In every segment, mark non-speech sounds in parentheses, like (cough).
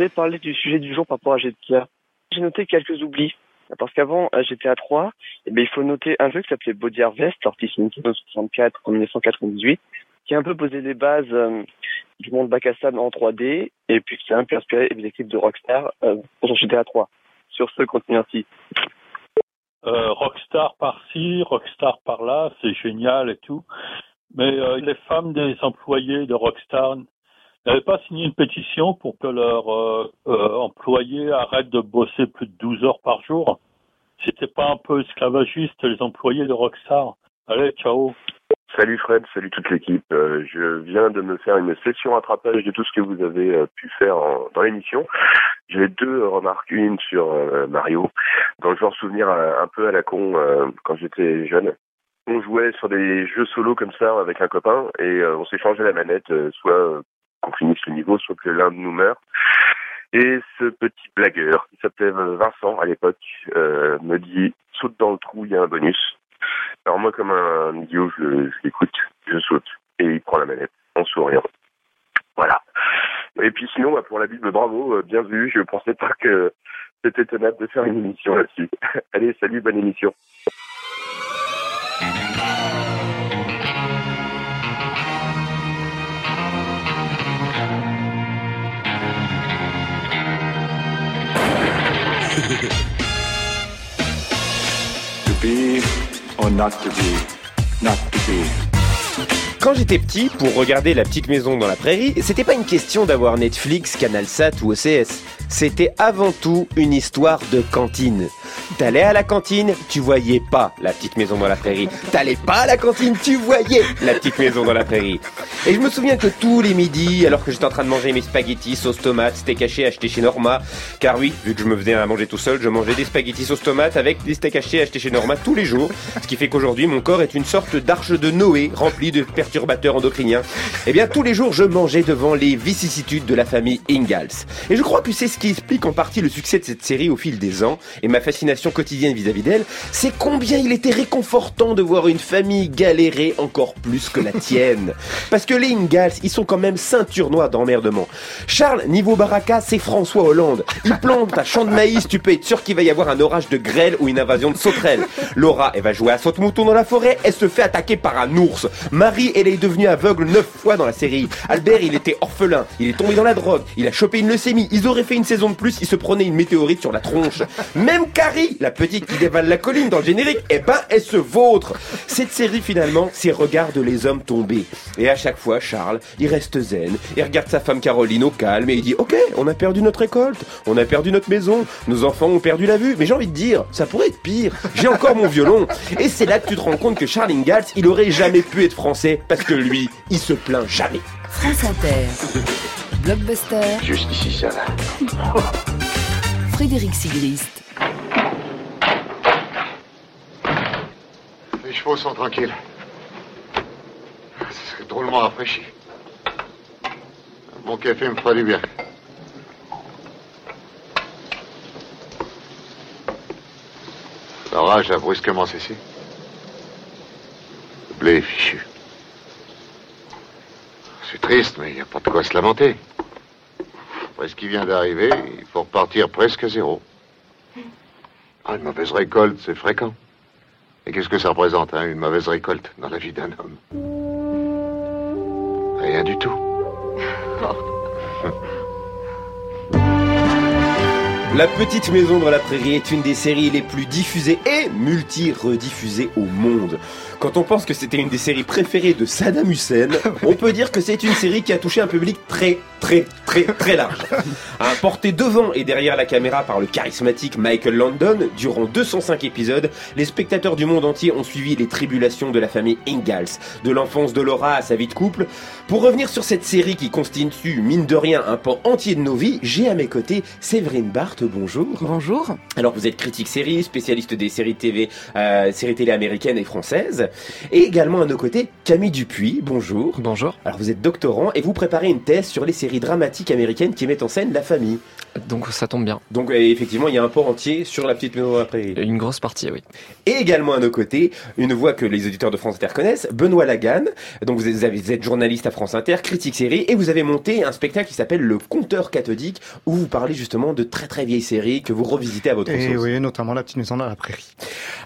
voulais parler du sujet du jour par rapport à GTA. J'ai noté quelques oublis. Parce qu'avant à GTA 3, eh ben, il faut noter un jeu qui s'appelait Body Harvest, sorti sur Nintendo 64 en 1998, qui a un peu posé les bases euh, du monde bac à sable en 3D, et puis qui a un peu inspiré les équipes de Rockstar euh, pour GTA 3. Sur ce, continue ainsi. Euh, Rockstar par-ci, Rockstar par-là, c'est génial et tout. Mais euh, les femmes des employés de Rockstar n'avaient pas signé une pétition pour que leurs euh, euh, employés arrêtent de bosser plus de 12 heures par jour. C'était pas un peu esclavagiste les employés de Rockstar Allez, ciao. Salut Fred, salut toute l'équipe. Euh, je viens de me faire une session rattrapage de tout ce que vous avez pu faire dans l'émission. J'ai deux remarques. Une sur Mario, dans le genre souvenir euh, un peu à la con quand j'étais jeune. On jouait sur des jeux solo comme ça avec un copain et on s'échangeait la manette, soit qu'on finisse le niveau, soit que l'un de nous meurt. Et ce petit blagueur, qui s'appelait Vincent à l'époque, euh, me dit saute dans le trou, il y a un bonus. Alors moi, comme un idiot, je, je l'écoute, je saute, et il prend la manette, en souriant. Voilà. Et puis sinon, bah, pour la Bible, bravo, euh, bien vu. Je pensais pas que c'était tenable de faire une émission là-dessus. (laughs) Allez, salut, bonne émission. Quand j'étais petit, pour regarder La Petite Maison dans la Prairie, c'était pas une question d'avoir Netflix, CanalSat ou OCS. C'était avant tout une histoire de cantine. T'allais à la cantine, tu voyais pas La Petite Maison dans la Prairie. T'allais pas à la cantine, tu voyais La Petite Maison dans la Prairie. Et je me souviens que tous les midis, alors que j'étais en train de manger mes spaghettis sauce tomate, steak haché acheté chez Norma, car oui, vu que je me faisais à manger tout seul, je mangeais des spaghettis sauce tomate avec des steaks hachés achetés chez Norma tous les jours, ce qui fait qu'aujourd'hui mon corps est une sorte d'arche de Noé remplie de perturbateurs endocriniens. Eh bien tous les jours je mangeais devant les vicissitudes de la famille Ingalls. Et je crois que c'est ce qui explique en partie le succès de cette série au fil des ans et ma fascination quotidienne vis-à-vis d'elle, c'est combien il était réconfortant de voir une famille galérer encore plus que la tienne. (laughs) Parce que les Ingalls, ils sont quand même ceinture noire d'emmerdement. Charles, niveau baraka, c'est François Hollande. Il plante un champ de maïs, tu peux être sûr qu'il va y avoir un orage de grêle ou une invasion de sauterelles. Laura, elle va jouer à saute-mouton dans la forêt, elle se fait attaquer par un ours. Marie, elle est devenue aveugle neuf fois dans la série. Albert, il était orphelin, il est tombé dans la drogue, il a chopé une leucémie, ils auraient fait une saison de plus, il se prenait une météorite sur la tronche. Même Carrie, la petite qui dévale la colline dans le générique, eh ben, elle se vautre. Cette série, finalement, c'est regarde les hommes tomber. Et à chaque fois, Charles, il reste zen, il regarde sa femme Caroline au calme et il dit, ok, on a perdu notre récolte, on a perdu notre maison, nos enfants ont perdu la vue, mais j'ai envie de dire, ça pourrait être pire. J'ai encore mon violon. Et c'est là que tu te rends compte que Charles Ingalls, il aurait jamais pu être français parce que lui, il se plaint jamais. France Inter. Blockbuster. Juste ici, ça va. Frédéric Sigrist. Les chevaux sont tranquilles. Ce serait drôlement rafraîchi. Bon café me fera du bien. L'orage a brusquement cessé. Le blé est fichu. C'est triste, mais il n'y a pas de quoi se lamenter. Après ce qui vient d'arriver, il faut repartir presque à zéro. Ah, une mauvaise récolte, c'est fréquent. Et qu'est-ce que ça représente, hein, une mauvaise récolte dans la vie d'un homme? Rien du tout. (laughs) La Petite Maison dans la Prairie est une des séries les plus diffusées et multi-rediffusées au monde. Quand on pense que c'était une des séries préférées de Saddam Hussein, (laughs) on peut dire que c'est une série qui a touché un public très, très, très, très large. Hein, porté devant et derrière la caméra par le charismatique Michael Landon, durant 205 épisodes, les spectateurs du monde entier ont suivi les tribulations de la famille Ingalls, de l'enfance de Laura à sa vie de couple. Pour revenir sur cette série qui constitue, mine de rien, un pan entier de nos vies, j'ai à mes côtés Séverine Barthes, bonjour. Bonjour. Alors vous êtes critique série, spécialiste des séries TV, euh, séries télé américaines et françaises, et également à nos côtés Camille Dupuis, bonjour. Bonjour. Alors vous êtes doctorant et vous préparez une thèse sur les séries série dramatique américaine qui met en scène la famille. Donc ça tombe bien. Donc effectivement, il y a un port entier sur la petite maison dans la prairie. Une grosse partie, oui. Et également à nos côtés, une voix que les auditeurs de France Inter connaissent, Benoît Lagan. Donc vous êtes, vous êtes journaliste à France Inter, critique série, et vous avez monté un spectacle qui s'appelle Le Compteur cathodique, où vous parlez justement de très très vieilles séries que vous revisitez à votre Et sauce. oui, notamment La petite maison dans la prairie.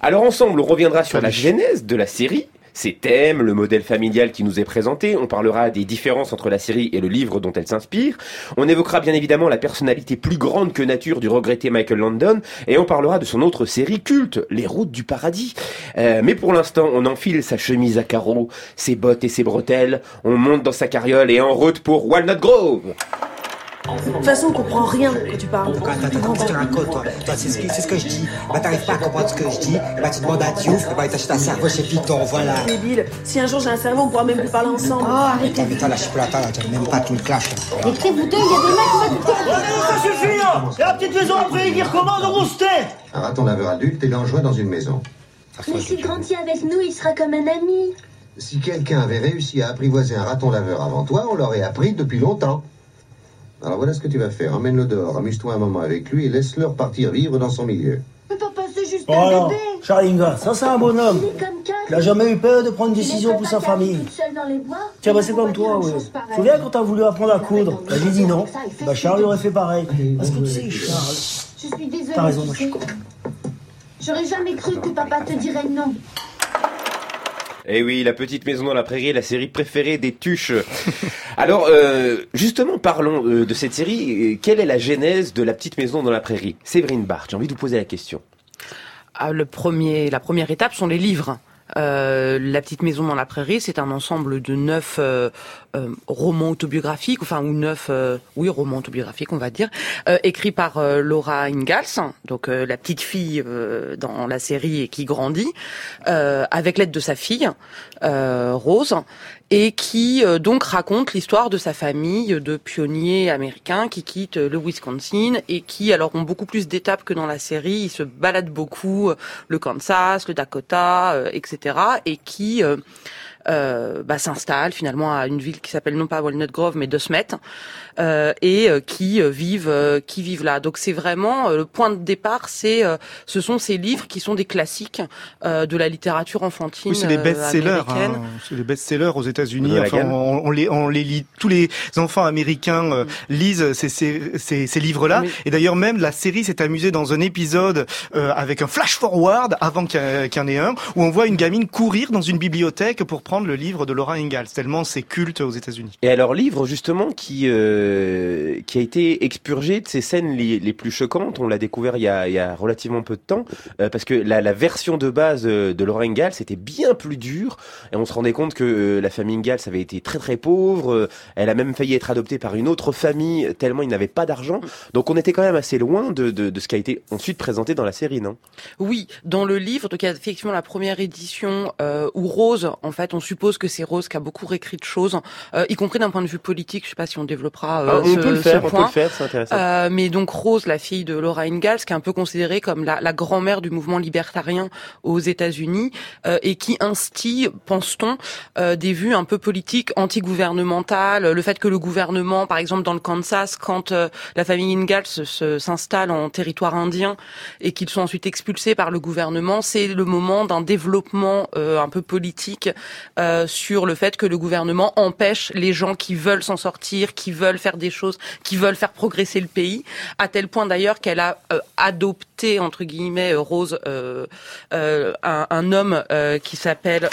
Alors ensemble, on reviendra sur la genèse de la série, ses thèmes, le modèle familial qui nous est présenté, on parlera des différences entre la série et le livre dont elle s'inspire, on évoquera bien évidemment la personnalité plus grande que nature du regretté Michael Landon, et on parlera de son autre série culte, Les Routes du Paradis. Euh, mais pour l'instant, on enfile sa chemise à carreaux, ses bottes et ses bretelles, on monte dans sa carriole et en route pour Walnut Grove De toute façon, on comprend rien quand tu parles. Attends, attends, qu'est-ce que tu racontes, toi Toi, c'est ce, que- c'est ce que je dis. Bah, t'arrives pas à comprendre ce que je dis. Bah, tu demandes à Diouf, bah, il t'achète un cerveau chez Python, voilà. Débile. Si un jour j'ai un cerveau, on pourra même plus parler ensemble. Oh, arrête. Attends, mais toi, là, je suis pas là, t'as même pas tout le clash, là. Écrivez-vous deux, il y a des mecs qui vont Ça suffit là C'est la petite maison après dire comment de rouster Un raton laveur adulte est dangereux dans une maison. Mais s'il grandit avec nous, il sera comme un ami. Si quelqu'un avait réussi à apprivoiser un raton laveur avant toi, on l'aurait appris depuis longtemps. Alors voilà ce que tu vas faire. Emmène-le dehors, amuse-toi un moment avec lui et laisse-le repartir vivre dans son milieu. Mais papa, c'est juste Oh un non, bébé. Charlinga, ça c'est un bonhomme. Il est comme Kat. Il a jamais eu peur de prendre une décision pour sa famille. toute seule dans les bois. Tiens, bah c'est comme toi, oui. Tu souviens quand t'as voulu apprendre à coudre Bah, J'ai dit non. Bah Charles aurait fait pareil. Parce que tu sais, Charles, Je suis désolée. T'as raison, moi, je suis sais. J'aurais jamais cru que papa te dirait non. Eh oui, la petite maison dans la prairie, la série préférée des tuches. (laughs) Alors, euh, justement, parlons euh, de cette série. Euh, Quelle est la genèse de la petite maison dans la prairie? Séverine Barthes, j'ai envie de vous poser la question. Ah, le premier, la première étape sont les livres. La petite maison dans la prairie, c'est un ensemble de neuf euh, euh, romans autobiographiques, enfin ou neuf, euh, oui, romans autobiographiques, on va dire, euh, écrits par euh, Laura Ingalls, donc euh, la petite fille euh, dans la série et qui grandit, avec l'aide de sa fille Rose, et qui donc raconte l'histoire de sa famille de pionniers américains qui quittent le Wisconsin et qui alors ont beaucoup plus d'étapes que dans la série. Ils se baladent beaucoup, le Kansas, le Dakota, etc. et qui bah, s'installent finalement à une ville qui s'appelle non pas Walnut Grove mais De Smet euh, et euh, qui euh, vivent euh, qui vivent là. Donc c'est vraiment euh, le point de départ, c'est euh, ce sont ces livres qui sont des classiques euh, de la littérature enfantine Oui, c'est des euh, best-sellers. hein. C'est des best-sellers aux États-Unis. Enfin, on, on les, on les lit. Tous les enfants américains euh, lisent ces, ces, ces, ces livres-là. Oui. Et d'ailleurs, même la série s'est amusée dans un épisode euh, avec un flash-forward avant qu'il y qu'il y en ait un, où on voit une gamine courir dans une bibliothèque pour prendre le livre de Laura Ingalls. Tellement c'est culte aux États-Unis. Et alors, livre justement qui euh, qui a été expurgé de ces scènes les, les plus choquantes. On l'a découvert il y, a, il y a relativement peu de temps, euh, parce que la, la version de base euh, de Laura Ingalls c'était bien plus dur, et on se rendait compte que euh, la famille Ingalls avait été très très pauvre. euh, elle a même failli être adoptée par une autre famille tellement il n'avait pas d'argent. Donc on était quand même assez loin de, de, de ce qui a été ensuite présenté dans la série, non? Oui, dans le livre, donc il y a effectivement la première édition euh, où Rose, en fait, on suppose que c'est Rose qui a beaucoup réécrit de choses, euh, y compris d'un point de vue politique. Je sais pas si on développera euh, Ah, On ce, peut le ce faire, on peut point. le faire, c'est intéressant. Euh, mais donc Rose, la fille de Laura Ingalls, qui est un peu considérée comme la, la grand-mère du mouvement libertarien aux États-Unis, euh, et qui instille, pense-t-on, euh, des vues un peu politiques, anti-gouvernementales, le fait que le gouvernement, par exemple dans le Kansas, quand euh, la famille Ingalls s'installe en territoire indien et qu'ils sont ensuite expulsés par le gouvernement, c'est le moment d'un développement euh, un peu politique euh, sur le fait que le gouvernement empêche les gens qui veulent s'en sortir, qui veulent faire des choses, qui veulent faire progresser le pays, à tel point d'ailleurs qu'elle a euh, adopté entre guillemets euh, Rose un, homme qui s'appelle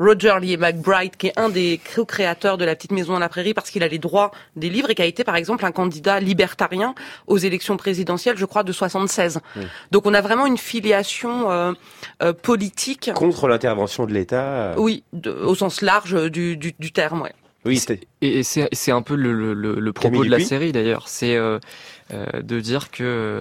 Roger Lee McBride, qui est un des co-créateurs de La Petite Maison dans la Prairie, parce qu'il a les droits des livres et qui a été, par exemple, un candidat libertarien aux élections présidentielles, je crois, de 76. Oui. Donc on a vraiment une filiation euh, euh, politique, Contre l'intervention de l'État. euh, oui, de- au sens large du, du, du terme, ouais. Oui, c'était- Et, c'est c'est un peu le, le, le- le propos Camille de la Dupuis série d'ailleurs, c'est euh, euh, de dire que euh,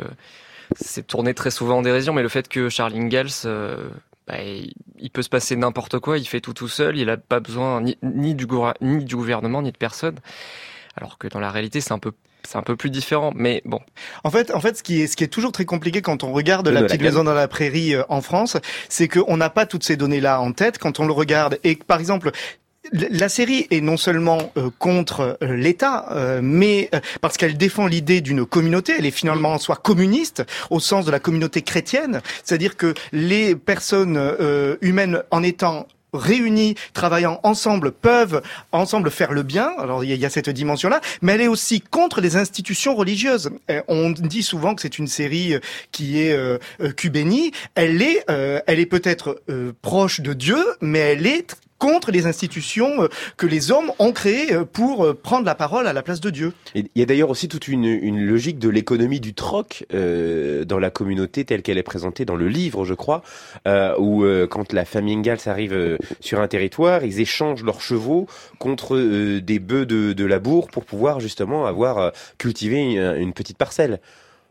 c'est tourné très souvent en dérision, mais le fait que Charles Ingalls, euh, bah, il, peut se passer n'importe quoi, il fait tout tout seul, il a pas besoin ni, ni du, gouver- ni du gouvernement ni de personne, alors que dans la réalité c'est un peu c'est un peu plus différent, mais bon. En fait, en fait, ce qui est, ce qui est toujours très compliqué quand on regarde la petite la maison dans la prairie euh, en France, c'est qu'on n'a pas toutes ces données-là en tête quand on le regarde. Et par exemple, la série est non seulement euh, contre euh, l'État, euh, mais euh, parce qu'elle défend l'idée d'une communauté. Elle est finalement en soi communiste au sens de la communauté chrétienne, c'est-à-dire que les personnes euh, humaines en étant réunis, travaillant ensemble, peuvent ensemble faire le bien. Alors il y a- cette dimension-là, mais elle est aussi contre les institutions religieuses. On dit souvent que c'est une série euh, qui est euh. Elle est, euh, elle est peut-être euh, proche de Dieu, mais elle est contre les institutions euh, que les hommes ont créées euh, pour euh, prendre la parole à la place de Dieu. Il y a d'ailleurs aussi toute une, logique de l'économie du troc dans la communauté telle qu'elle est présentée dans le livre, je crois, où quand la famille Ingalls arrive sur un territoire, ils échangent leurs chevaux contre des bœufs de, labour pour pouvoir justement avoir cultivé une petite parcelle.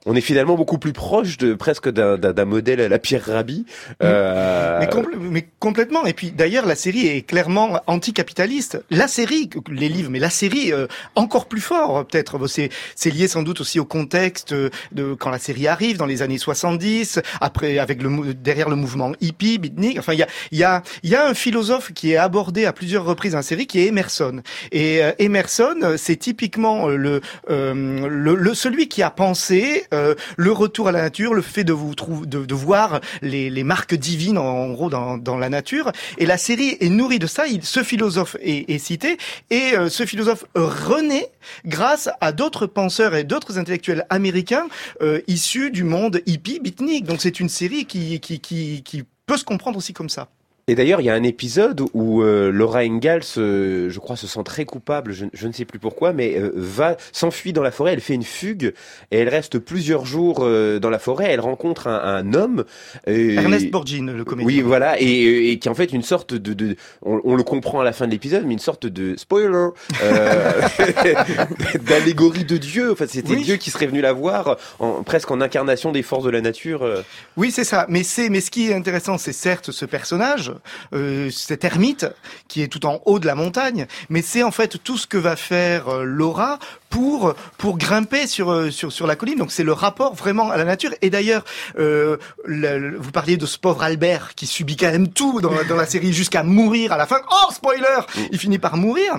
On est finalement beaucoup plus proche de presque d'un modèle à la Pierre Rabhi. Euh, Mais, compl- mais complètement. Et puis d'ailleurs, la série est clairement anticapitaliste. La série, les livres, mais la série euh, encore plus fort peut-être. C'est lié sans doute aussi au contexte de quand la série arrive dans les années 70, après avec le derrière le mouvement hippie, beatnik. Enfin, il y a il y a il y a un philosophe qui est abordé à plusieurs reprises dans la série, qui est Emerson. Et euh, Emerson, c'est typiquement le, euh, le, le celui qui a pensé euh, le retour à la nature, le fait de vous de, de voir les, les marques divines en, en gros dans, dans la nature. Et la série est nourrie de ça. Il, ce philosophe est, est cité et euh, ce philosophe renaît grâce à d'autres penseurs et d'autres intellectuels américains euh, issus du monde hippie beatnik. Donc c'est une série qui, qui, qui, qui peut se comprendre aussi comme ça. Et d'ailleurs, il y a un épisode où euh, Laura Ingalls, euh, je crois, se sent très coupable, je, je ne sais plus pourquoi, mais euh, va s'enfuit dans la forêt, elle fait une fugue, et elle reste plusieurs jours dans la forêt, elle rencontre un, un homme... Ernest Borgnine, le comédien. Oui, voilà, et, et qui est en fait une sorte de... de on, on le comprend à la fin de l'épisode, mais une sorte de spoiler, (laughs) d'allégorie de Dieu. Enfin, c'était Oui. Dieu qui serait venu la voir, en, presque en incarnation des forces de la nature. Oui, c'est ça. Mais c'est, mais ce qui est intéressant, c'est certes ce personnage, euh, cet ermite qui est tout en haut de la montagne, mais c'est en fait tout ce que va faire euh, Laura pour pour grimper sur euh, sur sur la colline. Donc c'est le rapport vraiment à la nature. Et d'ailleurs, euh, le- le- vous parliez de ce pauvre Albert qui subit quand même tout dans, la- dans la série jusqu'à mourir à la fin. Oh spoiler, il finit par mourir.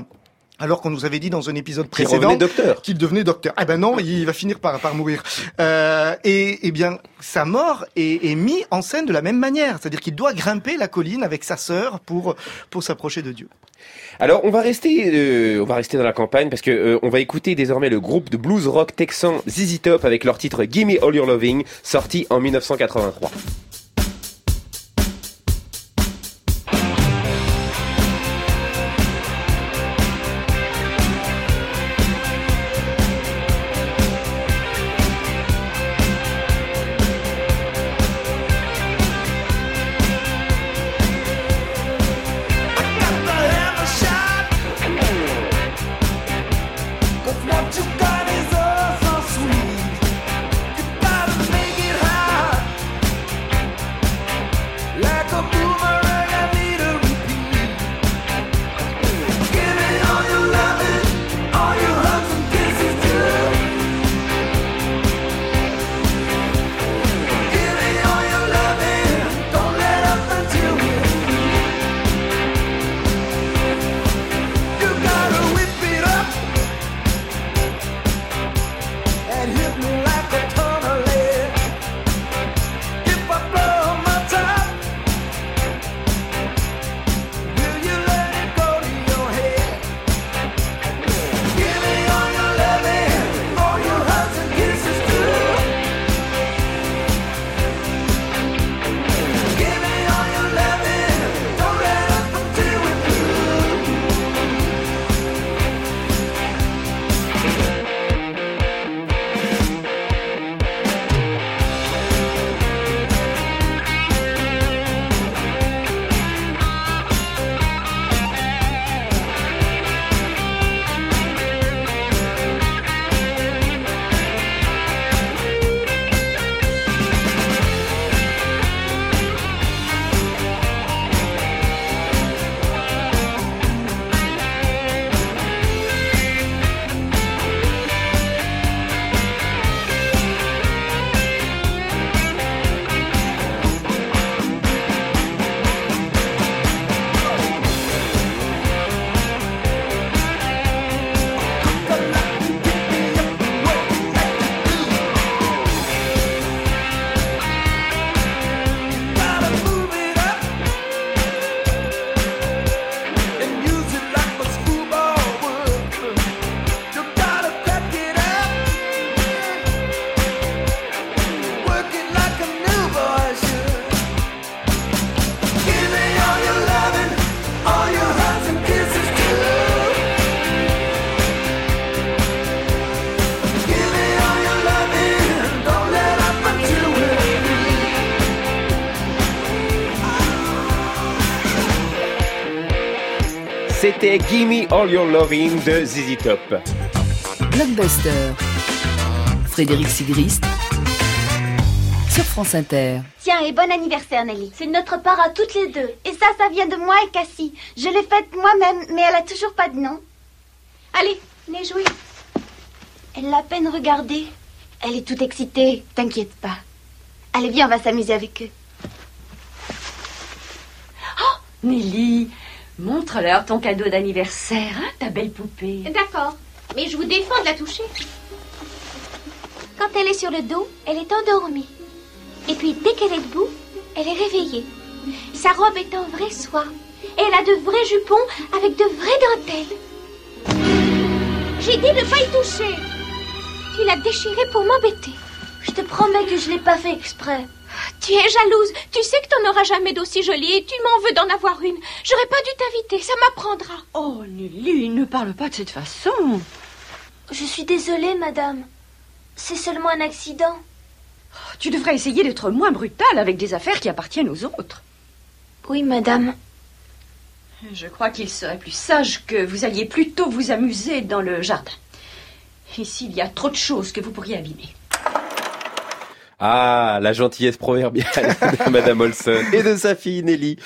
Alors qu'on nous avait dit dans un épisode précédent qu'il devenait docteur. Eh ben non, il va finir par, par mourir. Euh, et, et bien, sa mort est, est mise en scène de la même manière, c'est-à-dire qu'il doit grimper la colline avec sa sœur pour pour s'approcher de Dieu. Alors on va rester, euh, on va rester dans la campagne parce que euh, on va écouter désormais le groupe de blues rock texan ZZ Top avec leur titre Gimme All Your Loving, sorti en 1983. C'était Gimme All Your Loving de ZZ Top. Blockbuster. Frédéric Sigrist. Sur France Inter. Tiens, et bon anniversaire, Nelly. C'est notre part à toutes les deux. Et ça, ça vient de moi et Cassie. Je l'ai faite moi-même, mais elle a toujours pas de nom. Allez, venez jouer. Elle l'a à peine regardé. Elle est toute excitée, t'inquiète pas. Allez, viens, on va s'amuser avec eux. Oh, Nelly, montre-leur ton cadeau d'anniversaire, hein, ta belle poupée. D'accord, mais je vous défends de la toucher. Quand elle est sur le dos, elle est endormie. Et puis, dès qu'elle est debout, elle est réveillée. Sa robe est en vrai soie. Et elle a de vrais jupons avec de vraies dentelles. J'ai dit de pas y toucher. Tu l'as déchirée pour m'embêter. Je te promets que je l'ai pas fait exprès. Tu es jalouse. Tu sais que t'en auras jamais d'aussi jolie et tu m'en veux d'en avoir une. J'aurais pas dû t'inviter, ça m'apprendra. Oh, Nelly, ne parle pas de cette façon. Je suis désolée, madame. C'est seulement un accident. Tu devrais essayer d'être moins brutale avec des affaires qui appartiennent aux autres. Oui, madame. Je crois qu'il serait plus sage que vous alliez plutôt vous amuser dans le jardin. Ici, il y a trop de choses que vous pourriez abîmer. Ah, la gentillesse proverbiale (laughs) de Madame Olson et de sa fille Nelly.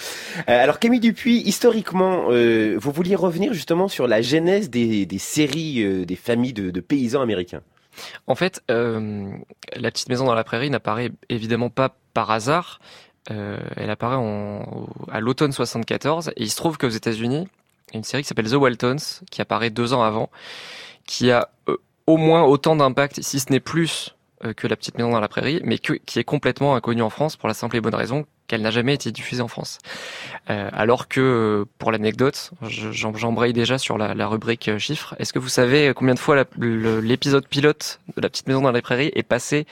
Euh, alors Camille Dupuis, historiquement, euh, vous vouliez revenir justement sur la genèse des, séries euh, des familles de, paysans américains. En fait, La petite maison dans la prairie n'apparaît évidemment pas par hasard. Elle apparaît à l'automne 74 et il se trouve qu'aux États-Unis, une série qui s'appelle The Waltons qui apparaît deux ans avant, qui a au moins autant d'impact, si ce n'est plus, que La Petite Maison dans la Prairie, mais que, qui est complètement inconnue en France pour la simple et bonne raison qu'elle n'a jamais été diffusée en France. Euh, alors que, pour l'anecdote, j'embraye déjà sur la, la rubrique euh, chiffres. Est-ce que vous savez combien de fois l'épisode pilote de La Petite Maison dans la Prairie est passé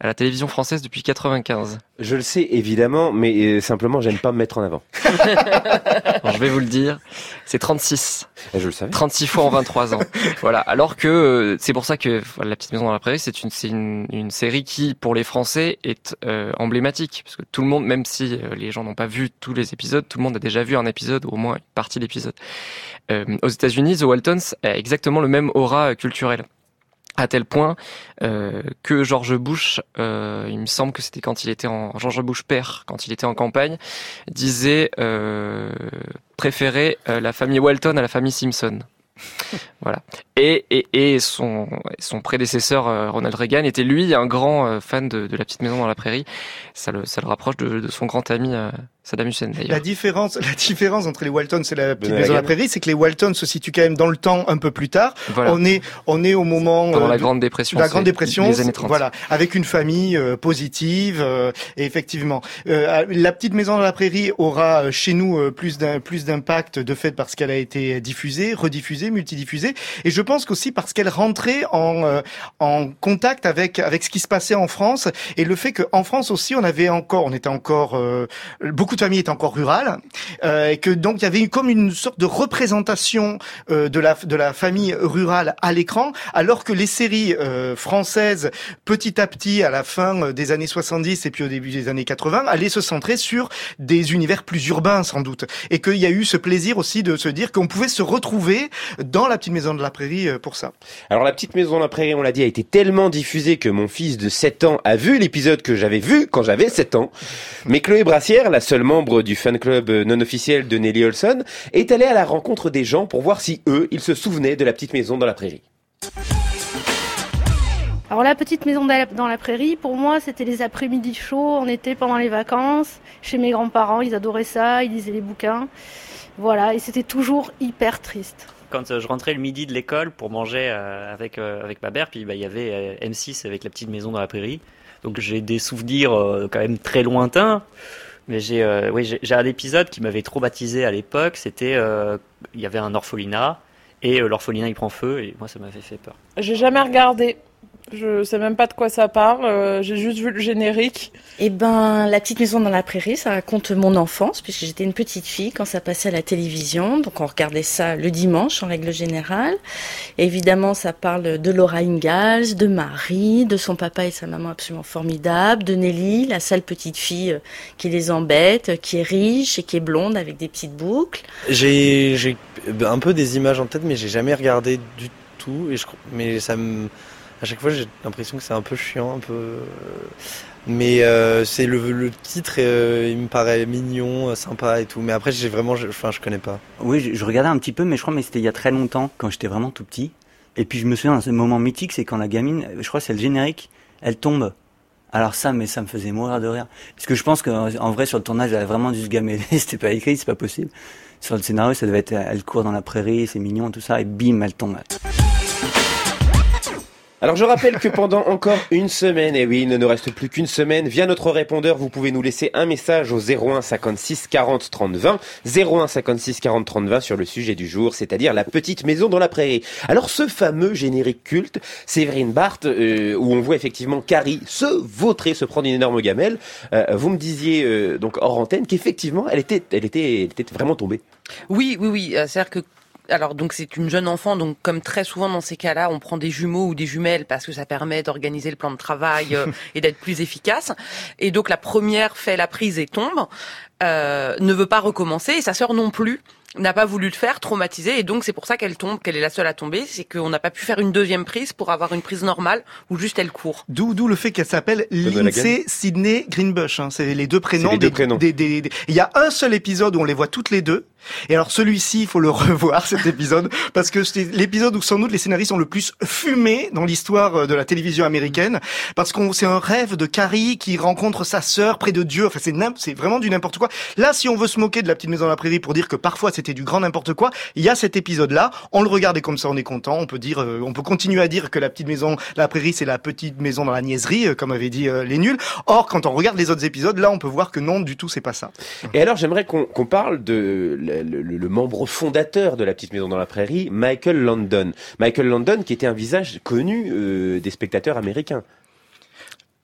à la télévision française depuis 95. Je le sais évidemment, mais euh, simplement j'aime pas me mettre en avant. (laughs) je vais vous le dire, c'est 36. Et je le savais. 36 fois en 23 ans. (laughs) voilà. Alors que euh, c'est pour ça que La Petite Maison dans la Prairie, c'est une, une, une, série qui, pour les Français, est euh, emblématique, parce que tout le monde, même si euh, les gens n'ont pas vu tous les épisodes, tout le monde a déjà vu un épisode, ou au moins une partie d'épisode. Euh, aux États-Unis, The Waltons a exactement le même aura culturel à tel point euh, que George Bush, euh, il me semble que c'était quand il était en George Bush père, quand il était en campagne, disait euh, préférer la famille Walton à la famille Simpson. (laughs) voilà. Et, et, et son, son prédécesseur Ronald Reagan était lui un grand fan de, La Petite Maison dans la Prairie. Ça le, ça le rapproche de, son grand ami Saddam Hussein d'ailleurs. La différence, la différence entre les Waltons et La Petite Maison dans la Prairie, c'est que les Waltons se situent quand même dans le temps un peu plus tard. Voilà. On est, on est au moment pendant la Grande Dépression. La Grande Dépression, les années 30. voilà, avec une famille euh, positive et effectivement, euh, La Petite Maison dans la Prairie aura chez nous plus d'un plus d'impact de fait parce qu'elle a été diffusée, rediffusée, multidiffusée, et je pense qu'aussi parce qu'elle rentrait en euh, en contact avec avec ce qui se passait en France et le fait qu'en France aussi on avait encore on était encore euh, beaucoup de familles étaient encore rurales euh, et que donc il y avait comme une sorte de représentation euh, de la de la famille rurale à l'écran alors que les séries euh, françaises petit à petit à la fin des années 70 et puis au début des années 80 allaient se centrer sur des univers plus urbains sans doute et qu'il y a eu ce plaisir aussi de se dire qu'on pouvait se retrouver dans la petite maison de la prairie pour ça. Alors la petite maison de la prairie, on l'a dit, a été tellement diffusée que mon fils de 7 ans a vu l'épisode que j'avais vu quand j'avais 7 ans. Mais Chloé Brassière, la seule membre du fan club non officiel de Nelly Olson, est allée à la rencontre des gens pour voir si eux, ils se souvenaient de la petite maison dans la prairie. Alors la petite maison dans la prairie, pour moi, c'était les après-midi chauds en été pendant les vacances, chez mes grands-parents, ils adoraient ça, ils lisaient les bouquins. Voilà, et c'était toujours hyper triste quand je rentrais le midi de l'école pour manger euh, avec, euh, avec ma mère, puis bah, il y avait euh, M6 avec la petite maison dans la prairie. Donc j'ai des souvenirs quand même très lointains. Mais j'ai oui, j'ai un épisode qui m'avait traumatisé à l'époque. C'était il y avait un orphelinat et l'orphelinat il prend feu et moi ça m'avait fait peur. J'ai jamais regardé. Je sais même pas de quoi ça parle. euh, J'ai juste vu le générique. Eh ben, La petite maison dans la prairie, ça raconte mon enfance, puisque j'étais une petite fille quand ça passait à la télévision. Donc on regardait ça le dimanche en règle générale. Évidemment, ça parle de Laura Ingalls, de Marie, de son papa et sa maman absolument formidables, de Nelly, la sale petite fille euh, qui les embête, euh, qui est riche et qui est blonde avec des petites boucles. J'ai j'ai un peu des images en tête, mais j'ai jamais regardé du tout. Et je, crois- mais ça me, à chaque fois, j'ai l'impression que c'est un peu chiant, un peu. euh, Mais euh, c'est le, le titre, euh, il me paraît mignon, euh, sympa et tout. Mais après, j'ai vraiment, enfin, je connais pas. Oui, je, je regardais un petit peu, mais je crois que c'était il y a très longtemps, quand j'étais vraiment tout petit. Et puis je me souviens d'un moment mythique, c'est quand la gamine, je crois c'est le générique, elle tombe. Alors ça, mais ça me faisait mourir de rire. Parce que je pense qu'en en vrai, sur le tournage, elle a vraiment dû se gamer. (laughs) c'était pas écrit, c'est pas possible. Sur le scénario, ça devait être, elle court dans la prairie, c'est mignon, tout ça, et bim, elle tombe. Alors je rappelle que pendant encore une semaine, et oui, il ne nous reste plus qu'une semaine, via notre répondeur, vous pouvez nous laisser un message au 01 56 40 30 20, 01 56 40 30 20 sur le sujet du jour, c'est-à-dire la petite maison dans la prairie. Alors ce fameux générique culte, Séverine Barthes, euh, où on voit effectivement Carrie se vautrer, se prendre une énorme gamelle, euh, vous me disiez euh, donc hors antenne qu'effectivement elle était, elle était, elle était vraiment tombée. Oui, oui, oui. C'est-à-dire que alors donc c'est une jeune enfant, donc comme très souvent dans ces cas-là, on prend des jumeaux ou des jumelles parce que ça permet d'organiser le plan de travail euh, (laughs) et d'être plus efficace. Et donc la première fait la prise et tombe, euh, ne veut pas recommencer et sa sœur non plus n'a pas voulu le faire, traumatisée, et donc c'est pour ça qu'elle tombe, qu'elle est la seule à tomber, c'est qu'on n'a pas pu faire une deuxième prise pour avoir une prise normale où juste elle court. D'où, d'où le fait qu'elle s'appelle. Lindsay Sydney Greenbush. Hein. C'est les deux prénoms. C'est les deux des- prénoms. des- Il y a un seul épisode où on les voit toutes les deux. Et alors celui-ci, il faut le (laughs) revoir cet épisode parce que c'est l'épisode où sans doute les scénaristes ont le plus fumé dans l'histoire euh, de la télévision américaine parce qu'on c'est un rêve de Carrie qui rencontre sa sœur près de Dieu. Enfin c'est c'est vraiment du n'importe quoi. Là, si on veut se moquer de la petite maison dans la prairie pour dire que parfois c'était du grand n'importe quoi, il y a cet épisode là. On le regarde et comme ça on est content. On peut dire, euh, on peut continuer à dire que la petite maison, la prairie, c'est la petite maison dans la niaiserie, euh, comme avaient dit les nuls. Or, quand on regarde les autres épisodes, là, on peut voir que non, du tout, c'est pas ça. Et alors, j'aimerais qu'on qu'on parle de le, le- le membre fondateur de la petite maison dans la prairie, Michael Landon. Michael Landon, qui était un visage connu euh, des spectateurs américains.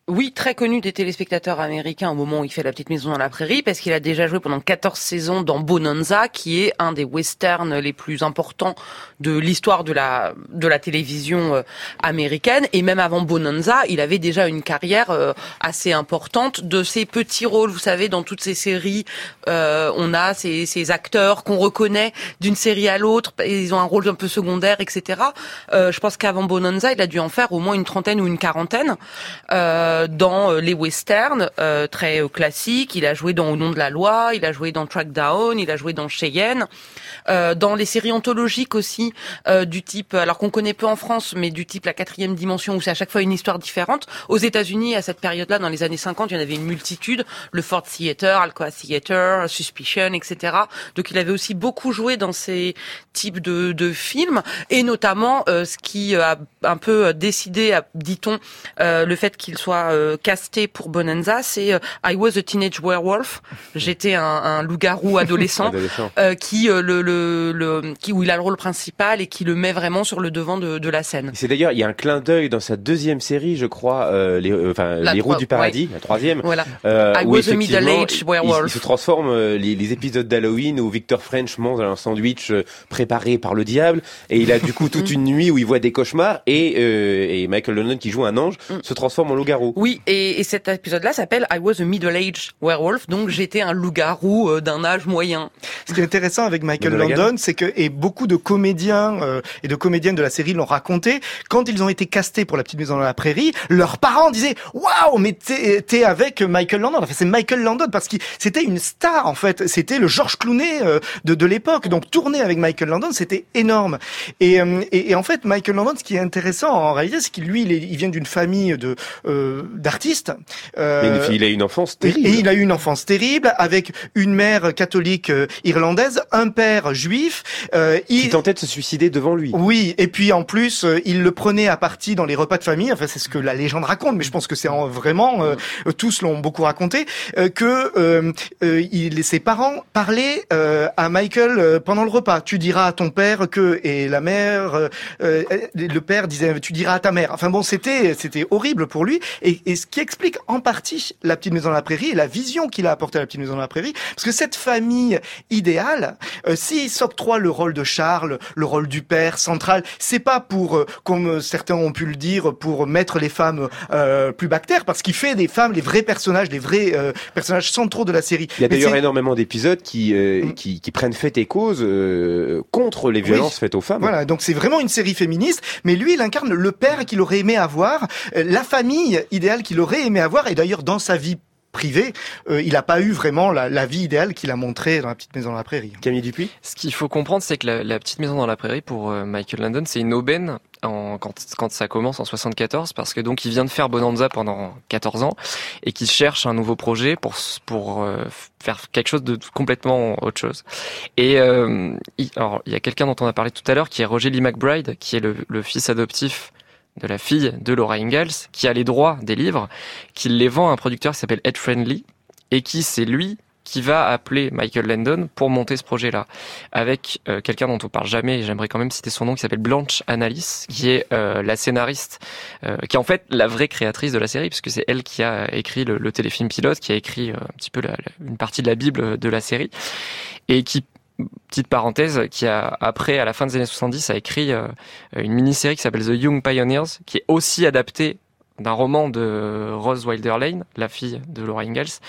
Oui, très connu des téléspectateurs américains au moment où il fait La Petite Maison dans la Prairie, parce qu'il a déjà joué pendant 14 saisons dans Bonanza, qui est un des westerns les plus importants de l'histoire de la de la télévision euh, américaine. Et même avant Bonanza, il avait déjà une carrière euh, assez importante de ses petits rôles. Vous savez, dans toutes ces séries, euh, on a ces, ces acteurs qu'on reconnaît d'une série à l'autre, ils ont un rôle un peu secondaire, etc. Euh, je pense qu'avant Bonanza, il a dû en faire au moins une trentaine ou une quarantaine. Euh, dans euh, les westerns euh, très euh, classiques. Il a joué dans Au nom de la loi, il a joué dans Trackdown, il a joué dans Cheyenne, euh, dans les séries anthologiques aussi euh, du type, alors qu'on connaît peu en France, mais du type La quatrième dimension où c'est à chaque fois une histoire différente. Aux États-Unis, à cette période-là, dans les années 50, il y en avait une multitude, le Ford Theater, Alcoa Theater, Suspicion, etc. Donc il avait aussi beaucoup joué dans ces types de, de films et notamment euh, ce qui a un peu décidé, dit-on, euh, le fait qu'il soit euh, casté pour Bonanza, c'est euh, I was a teenage werewolf. J'étais un, un loup-garou (laughs) adolescent, Adolescent. euh, qui le, le, le qui où il a le rôle principal et qui le met vraiment sur le devant de, de la scène. C'est d'ailleurs, il y a un clin d'œil dans sa deuxième série, je crois, les, enfin, La les routes du paradis, ouais. la troisième. Voilà. I was a middle-aged il- werewolf. Il, se transforme les, les épisodes d'Halloween où Victor French mange un sandwich préparé par le diable et il a du coup (laughs) toute une nuit où il voit des cauchemars et, euh, et Michael London qui joue un ange se transforme en loup-garou. Oui, et, et cet épisode-là s'appelle I was a middle-aged werewolf, donc j'étais un loup-garou euh, d'un âge moyen. Ce qui est intéressant avec Michael gamme. Landon, c'est que et beaucoup de comédiens euh, et de comédiennes de la série l'ont raconté. Quand ils ont été castés pour La Petite Maison dans la Prairie, leurs parents disaient waouh, mais t'es t'es avec Michael Landon. Enfin, c'est Michael Landon parce qu'il c'était une star en fait. C'était le George Clooney euh, de, de l'époque. Donc tourner avec Michael Landon, c'était énorme. Et, euh, et, et en fait, Michael Landon, ce qui est intéressant en réalité, c'est qu'il lui, il, est- il vient d'une famille de euh, d'artiste. Euh, il a eu une enfance terrible. Et il a eu une enfance terrible avec une mère catholique euh, irlandaise, un père juif. Euh, il... Qui tentait de se suicider devant lui. Oui, et puis en plus, euh, il le prenait à partie dans les repas de famille. Enfin, c'est ce que la légende raconte, mais je pense que c'est en- vraiment euh, tous l'ont beaucoup raconté euh, que il, ses parents parlaient euh, à Michael pendant le repas. Tu diras à ton père que et la mère, le père disait tu diras à ta mère. Enfin bon, c'était c'était horrible pour lui et, et ce qui explique en partie la petite maison dans la prairie et la vision qu'il a apportée à la petite maison dans la prairie, parce que cette famille idéale, euh, s'il s'octroie le rôle de Charles, le rôle du père central, c'est pas pour, euh, comme certains ont pu le dire, pour mettre les femmes euh, plus bactères, parce qu'il fait des femmes les vrais personnages, les vrais euh, personnages centraux de la série. Il y a d'ailleurs énormément d'épisodes qui, euh, qui, qui prennent fait et cause euh, contre les violences Oui. faites aux femmes. Voilà, donc c'est vraiment une série féministe, mais lui, il incarne le père qu'il aurait aimé avoir, la famille idéale qu'il aurait aimé avoir, et d'ailleurs dans sa vie privée, euh, il n'a pas eu vraiment la, la vie idéale qu'il a montrée dans la petite maison dans la prairie. Camille Dupuis? Ce qu'il faut comprendre, c'est que la, la petite maison dans la prairie pour euh, Michael Landon, c'est une aubaine en, quand, quand ça commence en 74, parce que donc il vient de faire Bonanza pendant 14 ans et qu'il cherche un nouveau projet pour euh, faire quelque chose de complètement autre chose. Et euh, il, alors il y a quelqu'un dont on a parlé tout à l'heure qui est Roger Lee McBride, qui est le, le fils adoptif de la fille de Laura Ingalls, qui a les droits des livres, qui les vend à un producteur qui s'appelle Ed Friendly, et qui c'est lui qui va appeler Michael Landon pour monter ce projet-là, avec euh, quelqu'un dont on parle jamais, et j'aimerais quand même citer son nom, qui s'appelle Blanche Annalise, qui est euh, la scénariste, euh, qui est en fait la vraie créatrice de la série, puisque c'est elle qui a écrit le, téléfilm pilote, qui a écrit euh, un petit peu la- une partie de la Bible de la série, et qui petite parenthèse, qui a, après, à la fin des années 70, a écrit euh, une mini-série qui s'appelle The Young Pioneers, qui est aussi adaptée d'un roman de Rose Wilder Lane, la fille de Laura Ingalls,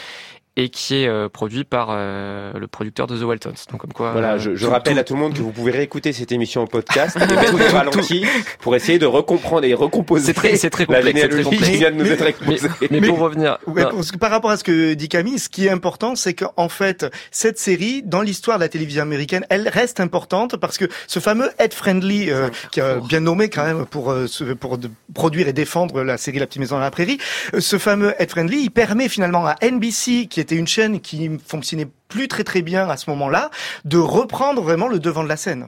et qui est euh, produit par euh, le producteur de The Waltons. Donc comme quoi. Voilà, je, je tout- rappelle tout- à tout le monde que vous pouvez réécouter cette émission en podcast (laughs) et mettre le ralenti pour essayer de recomprendre et recomposer C'est très- c'est très la complexe, c'est très généalogie qui vient de nous Mais- être exposée. Mais, pour revenir, Ouais, non, parce que par rapport à ce que dit Camille, ce qui est important, c'est qu'en fait, cette série, dans l'histoire de la télévision américaine, elle reste importante parce que ce fameux Ed Friendly, euh, qui a bien nommé quand même pour euh, pour de- produire et défendre la série La Petite Maison dans la Prairie, euh, ce fameux Ed Friendly, il permet finalement à NBC, qui une chaîne qui fonctionnait plus très très bien à ce moment-là, de reprendre vraiment le devant de la scène.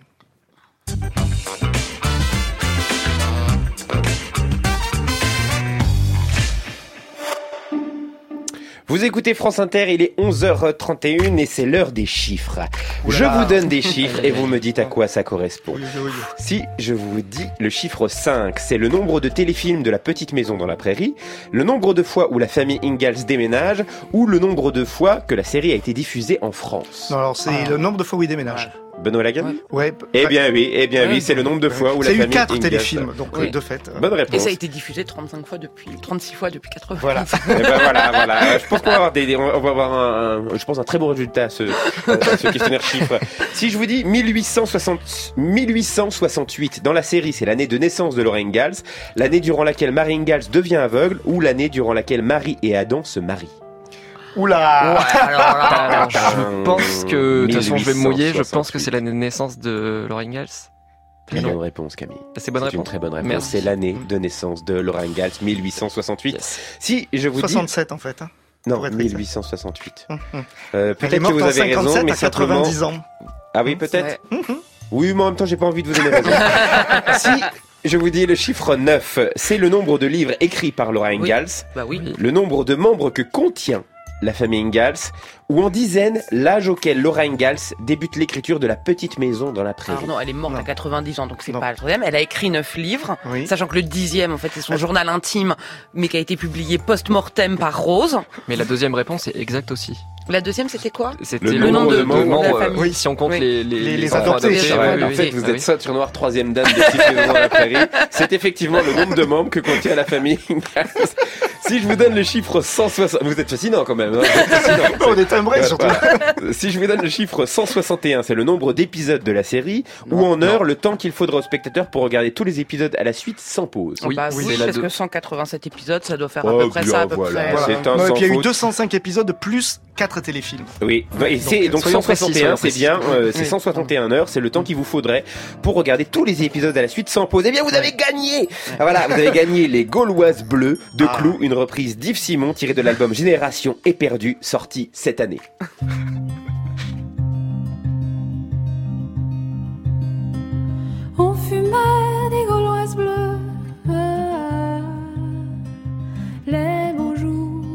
Vous écoutez France Inter, il est 11h31 et c'est l'heure des chiffres. Je vous donne des chiffres et vous me dites à (laughs) quoi ça correspond. Si je vous dis le chiffre 5, c'est le nombre de téléfilms de la petite maison dans la prairie, le nombre de fois où la famille Ingalls déménage ou le nombre de fois que la série a été diffusée en France. Non, alors c'est Ah. le nombre de fois où il déménage. Benoît Lagan Ouais. Eh bien oui, eh bien oui, c'est le nombre de fois où la C'est eu famille quatre téléfilms, donc Oui. euh, de fait. Bonne Et réponse. ça a été diffusé 35 fois depuis, 36 fois depuis 80. Voilà. (laughs) Eh ben voilà, voilà. Je pense qu'on va avoir des, des- on va avoir un, un- je pense un très bon résultat à ce, à ce questionnaire chiffre. Si je vous dis 1860, 1868 dans la série, c'est l'année de naissance de Laura Ingalls, l'année durant laquelle Marie Ingalls devient aveugle ou l'année durant laquelle Marie et Adam se marient. Oula Alors, (laughs) je pense que, de toute façon, je vais me mouiller, je 1868. pense que c'est l'année de naissance de Laura Ingalls. Très bonne réponse, Camille. C'est une réponse. très bonne réponse. C'est l'année de naissance de Laura Ingalls, 1868. Si je vous dis 67 en fait. hein. non, pour être exact. 1868. Hum, hum. Euh, Peut-être que vous avez raison, 57 mais à 90 simplement- ans. Ah oui, peut-être. Mhm. Oui, mais en même temps, j'ai pas envie de vous donner raison. (laughs) si je vous dis le chiffre 9, c'est le nombre de livres écrits par Laura Ingalls, Bah oui. le nombre de membres que contient la famille Ingalls, ou en dizaines, l'âge auquel Laura Ingalls débute l'écriture de la petite maison dans la prairie. Alors non, elle est morte à 90 ans, donc c'est pas le troisième. Elle a écrit neuf livres, Oui. sachant que le dixième, en fait, c'est son journal intime, mais qui a été publié post-mortem par Rose. Mais la deuxième réponse est exacte aussi. La deuxième, c'était quoi? C'était Le le, nombre nombre de de, membres, membres, de la euh, famille. oui, si on compte Oui. les, les, Les- les enfants adoptés, oui, en oui, fait, oui. vous Ah êtes oui. ça sur noir, troisième dame de petite maison dans la prairie. C'est effectivement le nombre de membres que contient la famille Ingalls. Si je vous donne le chiffre 160, vous êtes fascinant quand même. hein, fascinant. (laughs) On est timbré surtout. Si je vous donne le chiffre 161, c'est le nombre d'épisodes de la série, ou en heure, le temps qu'il faudra au spectateur pour regarder tous les épisodes à la suite sans pause. Oui, bah oui, parce que 187 épisodes, ça doit faire à Oh, peu près bien, ça, à peu voilà. près. Voilà. C'est un Ouais, et puis il y a eu faute. 205 épisodes plus 4 téléfilms. Oui, et donc précis, 161, soyons c'est bien, euh, c'est Oui. 161 heures, c'est le temps qu'il vous faudrait pour regarder tous les épisodes à la suite sans pause. Eh bien, vous avez gagné. Ah, voilà, vous avez gagné les Gauloises bleues de Ah. Clou, une reprise d'Yves Simon tirée de l'album Génération éperdue sorti cette année. (laughs) On fumait des gauloises bleues, les beaux jours.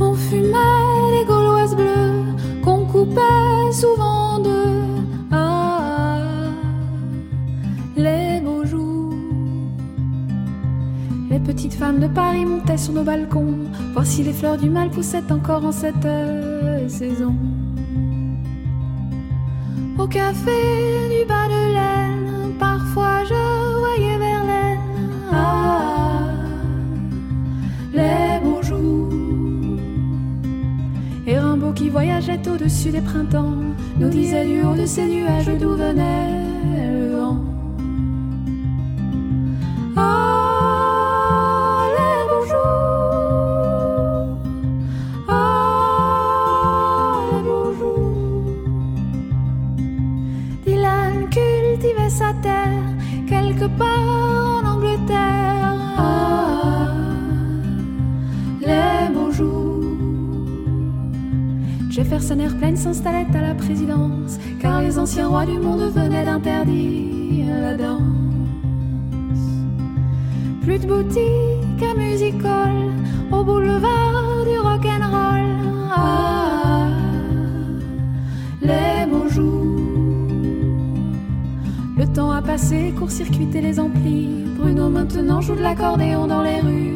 On fumait des gauloises bleues qu'on coupait souvent de petites femmes de Paris montaient sur nos balcons, voir si les fleurs du mal poussaient encore en cette euh, saison. Au café du bas de laine, parfois je voyais Verlaine. Ah, les beaux jours. Et Rimbaud qui voyageait au-dessus des printemps nous disait du haut de ces nuages d'où venait le vent. Ah, sa terre quelque part en Angleterre. Ah, les beaux. Jefferson Airplane s'installait à la présidence, car les anciens rois du monde venaient d'interdire la danse. Plus de boutiques au boulevard du rock'n'roll. Ah, les beaux jours. Le temps a passé, court-circuité les amplis. Bruno maintenant joue de l'accordéon dans les rues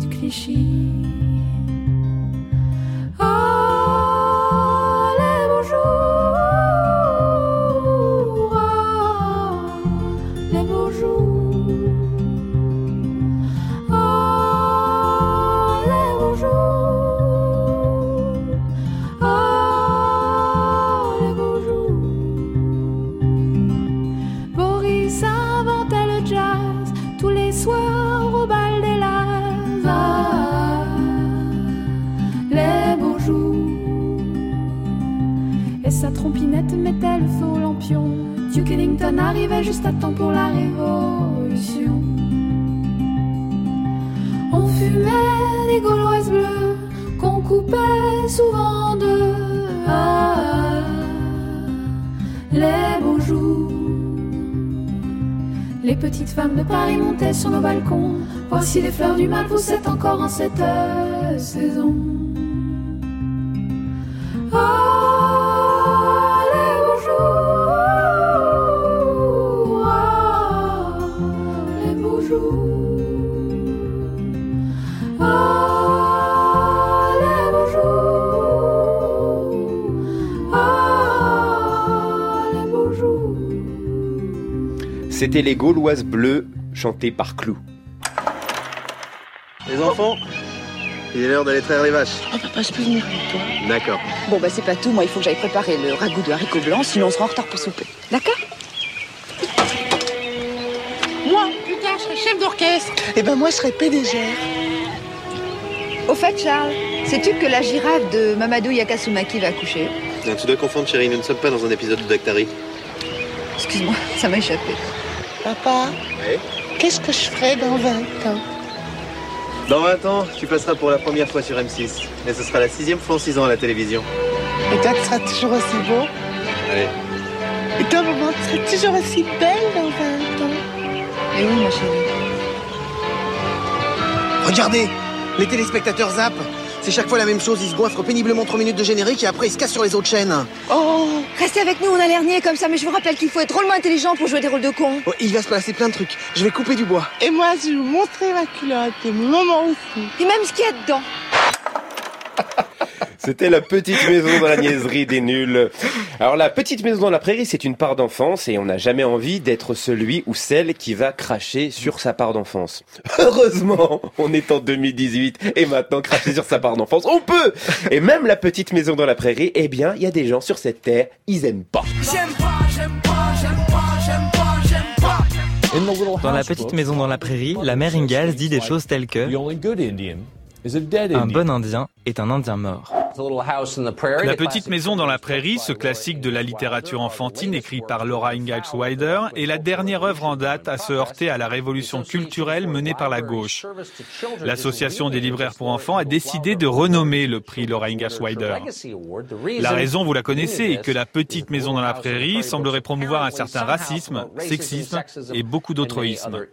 de Clichy. Femmes de Paris montaient sur nos balcons, voir si les fleurs du mal poussaient encore en cette euh, saison. Ah, C'était les Gauloises bleues chantées par Clou. Les enfants, il est l'heure d'aller traire les vaches. Oh papa, je peux venir avec toi D'accord. Bon bah c'est pas tout, moi il faut que j'aille préparer le ragoût de haricots blancs, sinon on sera en retard pour souper. D'accord Moi, plus tard, je serai chef d'orchestre. Eh ben moi, je serai PDG. Au fait Charles, sais-tu que la girafe de Mamadou Yakasumaki va accoucher Non, tu dois confondre, chérie, nous ne sommes pas dans un épisode de Dactari. Excuse-moi, ça m'a échappé. Papa, Oui qu'est-ce que je ferai dans 20 ans Dans 20 ans, tu passeras pour la première fois sur M6. Et ce sera la sixième fois en 6 ans à la télévision. Et toi, tu seras toujours aussi beau Allez. Et toi, maman, tu seras toujours aussi belle dans 20 ans Et oui, ma chérie. Regardez, les téléspectateurs zappent. C'est chaque fois la même chose, ils se goinfrent péniblement 3 minutes de générique et après ils se cassent sur les autres chaînes. Oh Restez avec nous, on a l'air niais comme ça, mais je vous rappelle qu'il faut être drôlement intelligent pour jouer des rôles de con. Oh, il va se passer plein de trucs. Je vais couper du bois. Et moi, je vais vous montrer ma culotte. Et maman aussi. Et même ce qu'il y a dedans. (laughs) C'était la petite maison dans la niaiserie des nuls. Alors la petite maison dans la prairie, c'est une part d'enfance et on n'a jamais envie d'être celui ou celle qui va cracher sur sa part d'enfance. Heureusement, on est en 2018 et maintenant cracher sur sa part d'enfance, on peut Et même la petite maison dans la prairie, eh bien, il y a des gens sur cette terre, ils aiment pas. J'aime pas, j'aime pas, j'aime pas, j'aime pas, j'aime pas. Dans la petite maison dans la prairie, la mère Ingalls dit des choses telles que Un bon Indien est un Indien mort. La petite maison dans la prairie, ce classique de la littérature enfantine écrit par Laura Ingalls Wilder, est la dernière œuvre en date à se heurter à la révolution culturelle menée par la gauche. L'association des libraires pour enfants a décidé de renommer le prix Laura Ingalls Wilder. La raison, vous la connaissez, est que la petite maison dans la prairie semblerait promouvoir un certain racisme, sexisme et beaucoup d'autres ismes.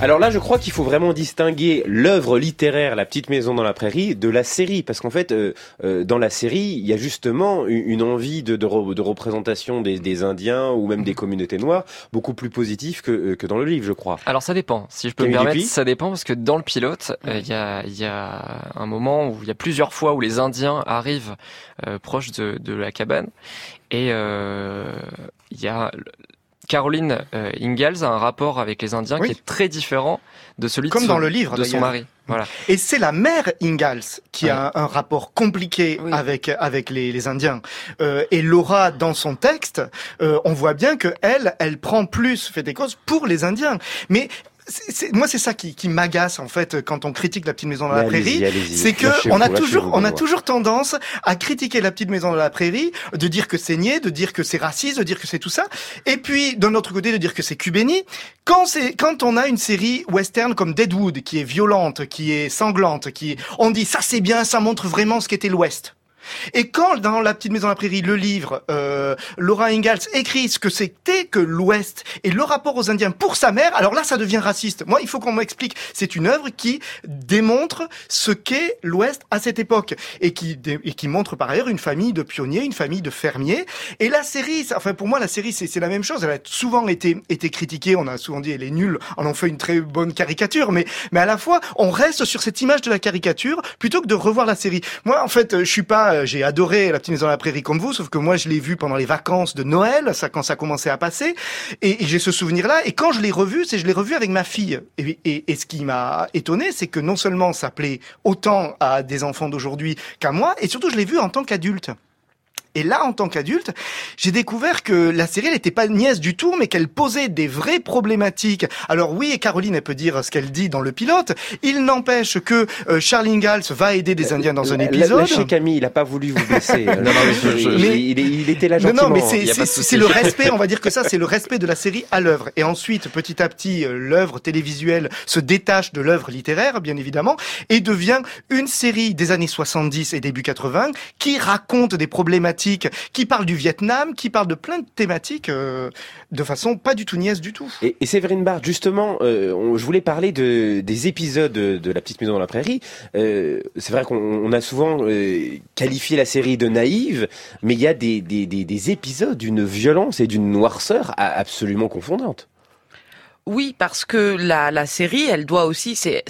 Alors là, je crois qu'il faut vraiment distinguer l'œuvre littéraire La Petite Maison dans la Prairie de la série, parce qu'en fait, euh, euh, dans la série, il y a justement une, envie de, de, re- de représentation des, des Indiens ou même des communautés noires beaucoup plus positive que, euh, que dans le livre, je crois. Alors ça dépend. Si je peux me permettre, ça dépend parce que dans le pilote, euh, il y, a, y a un moment où il y a plusieurs fois où les Indiens arrivent euh, proches de, de la cabane et euh, il y a Caroline euh, Ingalls a un rapport avec les Indiens Oui. qui est très différent de celui de Comme son- dans le livre, de son mari. Voilà. Et c'est la mère Ingalls qui a un, un rapport compliqué avec avec les, les Indiens. Euh, et Laura, dans son texte, euh, on voit bien que elle, elle prend plus fait des causes pour les Indiens. Mais moi, c'est ça qui, qui m'agace en fait quand on critique la petite maison dans la prairie, c'est que on a toujours, on a toujours tendance à critiquer la petite maison dans la prairie, de dire que c'est niais, de dire que c'est raciste, de dire que c'est tout ça, et puis d'un autre côté de dire que c'est cubéni. Quand c'est, quand on a une série western comme Deadwood qui est violente, qui est sanglante, qui, on dit ça c'est bien, ça montre vraiment ce qu'était l'Ouest. Et quand dans La Petite Maison dans la Prairie, le livre, euh, Laura Ingalls écrit ce que c'était que l'Ouest et le rapport aux Indiens pour sa mère, alors là ça devient raciste. Moi, il faut qu'on m'explique. C'est une œuvre qui démontre ce qu'est l'Ouest à cette époque et qui et qui montre par ailleurs une famille de pionniers, une famille de fermiers. Et la série, enfin pour moi la série c'est la même chose. Elle a souvent été été critiquée. On a souvent dit elle est nulle. On en fait une très bonne caricature, mais mais à la fois on reste sur cette image de la caricature plutôt que de revoir la série. Moi en fait je suis pas, euh, j'ai adoré La Petite Maison dans la Prairie comme vous, sauf que moi je l'ai vu pendant les vacances de Noël, ça quand ça commençait à passer, et, j'ai ce souvenir là. Et quand je l'ai revu, c'est je l'ai revu avec ma fille. Et, et, et ce qui m'a étonné, c'est que non seulement ça plaît autant à des enfants d'aujourd'hui qu'à moi, et surtout je l'ai vu en tant qu'adulte. Et là, en tant qu'adulte, j'ai découvert que la série, elle n'était pas niaise du tout, mais qu'elle posait des vraies problématiques. Alors oui, et Caroline, elle peut dire ce qu'elle dit dans le pilote. Il n'empêche que euh, Charles Ingalls va aider des Indiens dans un épisode. Lâchez Camille, il a pas voulu vous blesser. (laughs) Non, non, mais je- je- il, je- il- il était là Non, gentiment. non, mais c'est le (laughs) respect, on va dire que ça, c'est le respect de la série à l'œuvre. Et ensuite, petit à petit, euh, l'œuvre télévisuelle se détache de l'œuvre littéraire, bien évidemment, et devient une série des années 70 et début 80 qui raconte des problématiques, qui parle du Vietnam, qui parle de plein de thématiques euh, de façon pas du tout niaise du tout. Et, et Séverine Barr, justement, euh, on- je voulais parler de, des épisodes de, de La Petite Maison dans la Prairie. Euh, c'est vrai qu'on on a souvent euh, qualifié la série de naïve, mais il y a des, des, des, des épisodes d'une violence et d'une noirceur absolument confondantes. Oui, parce que la, la série, elle doit aussi, c'est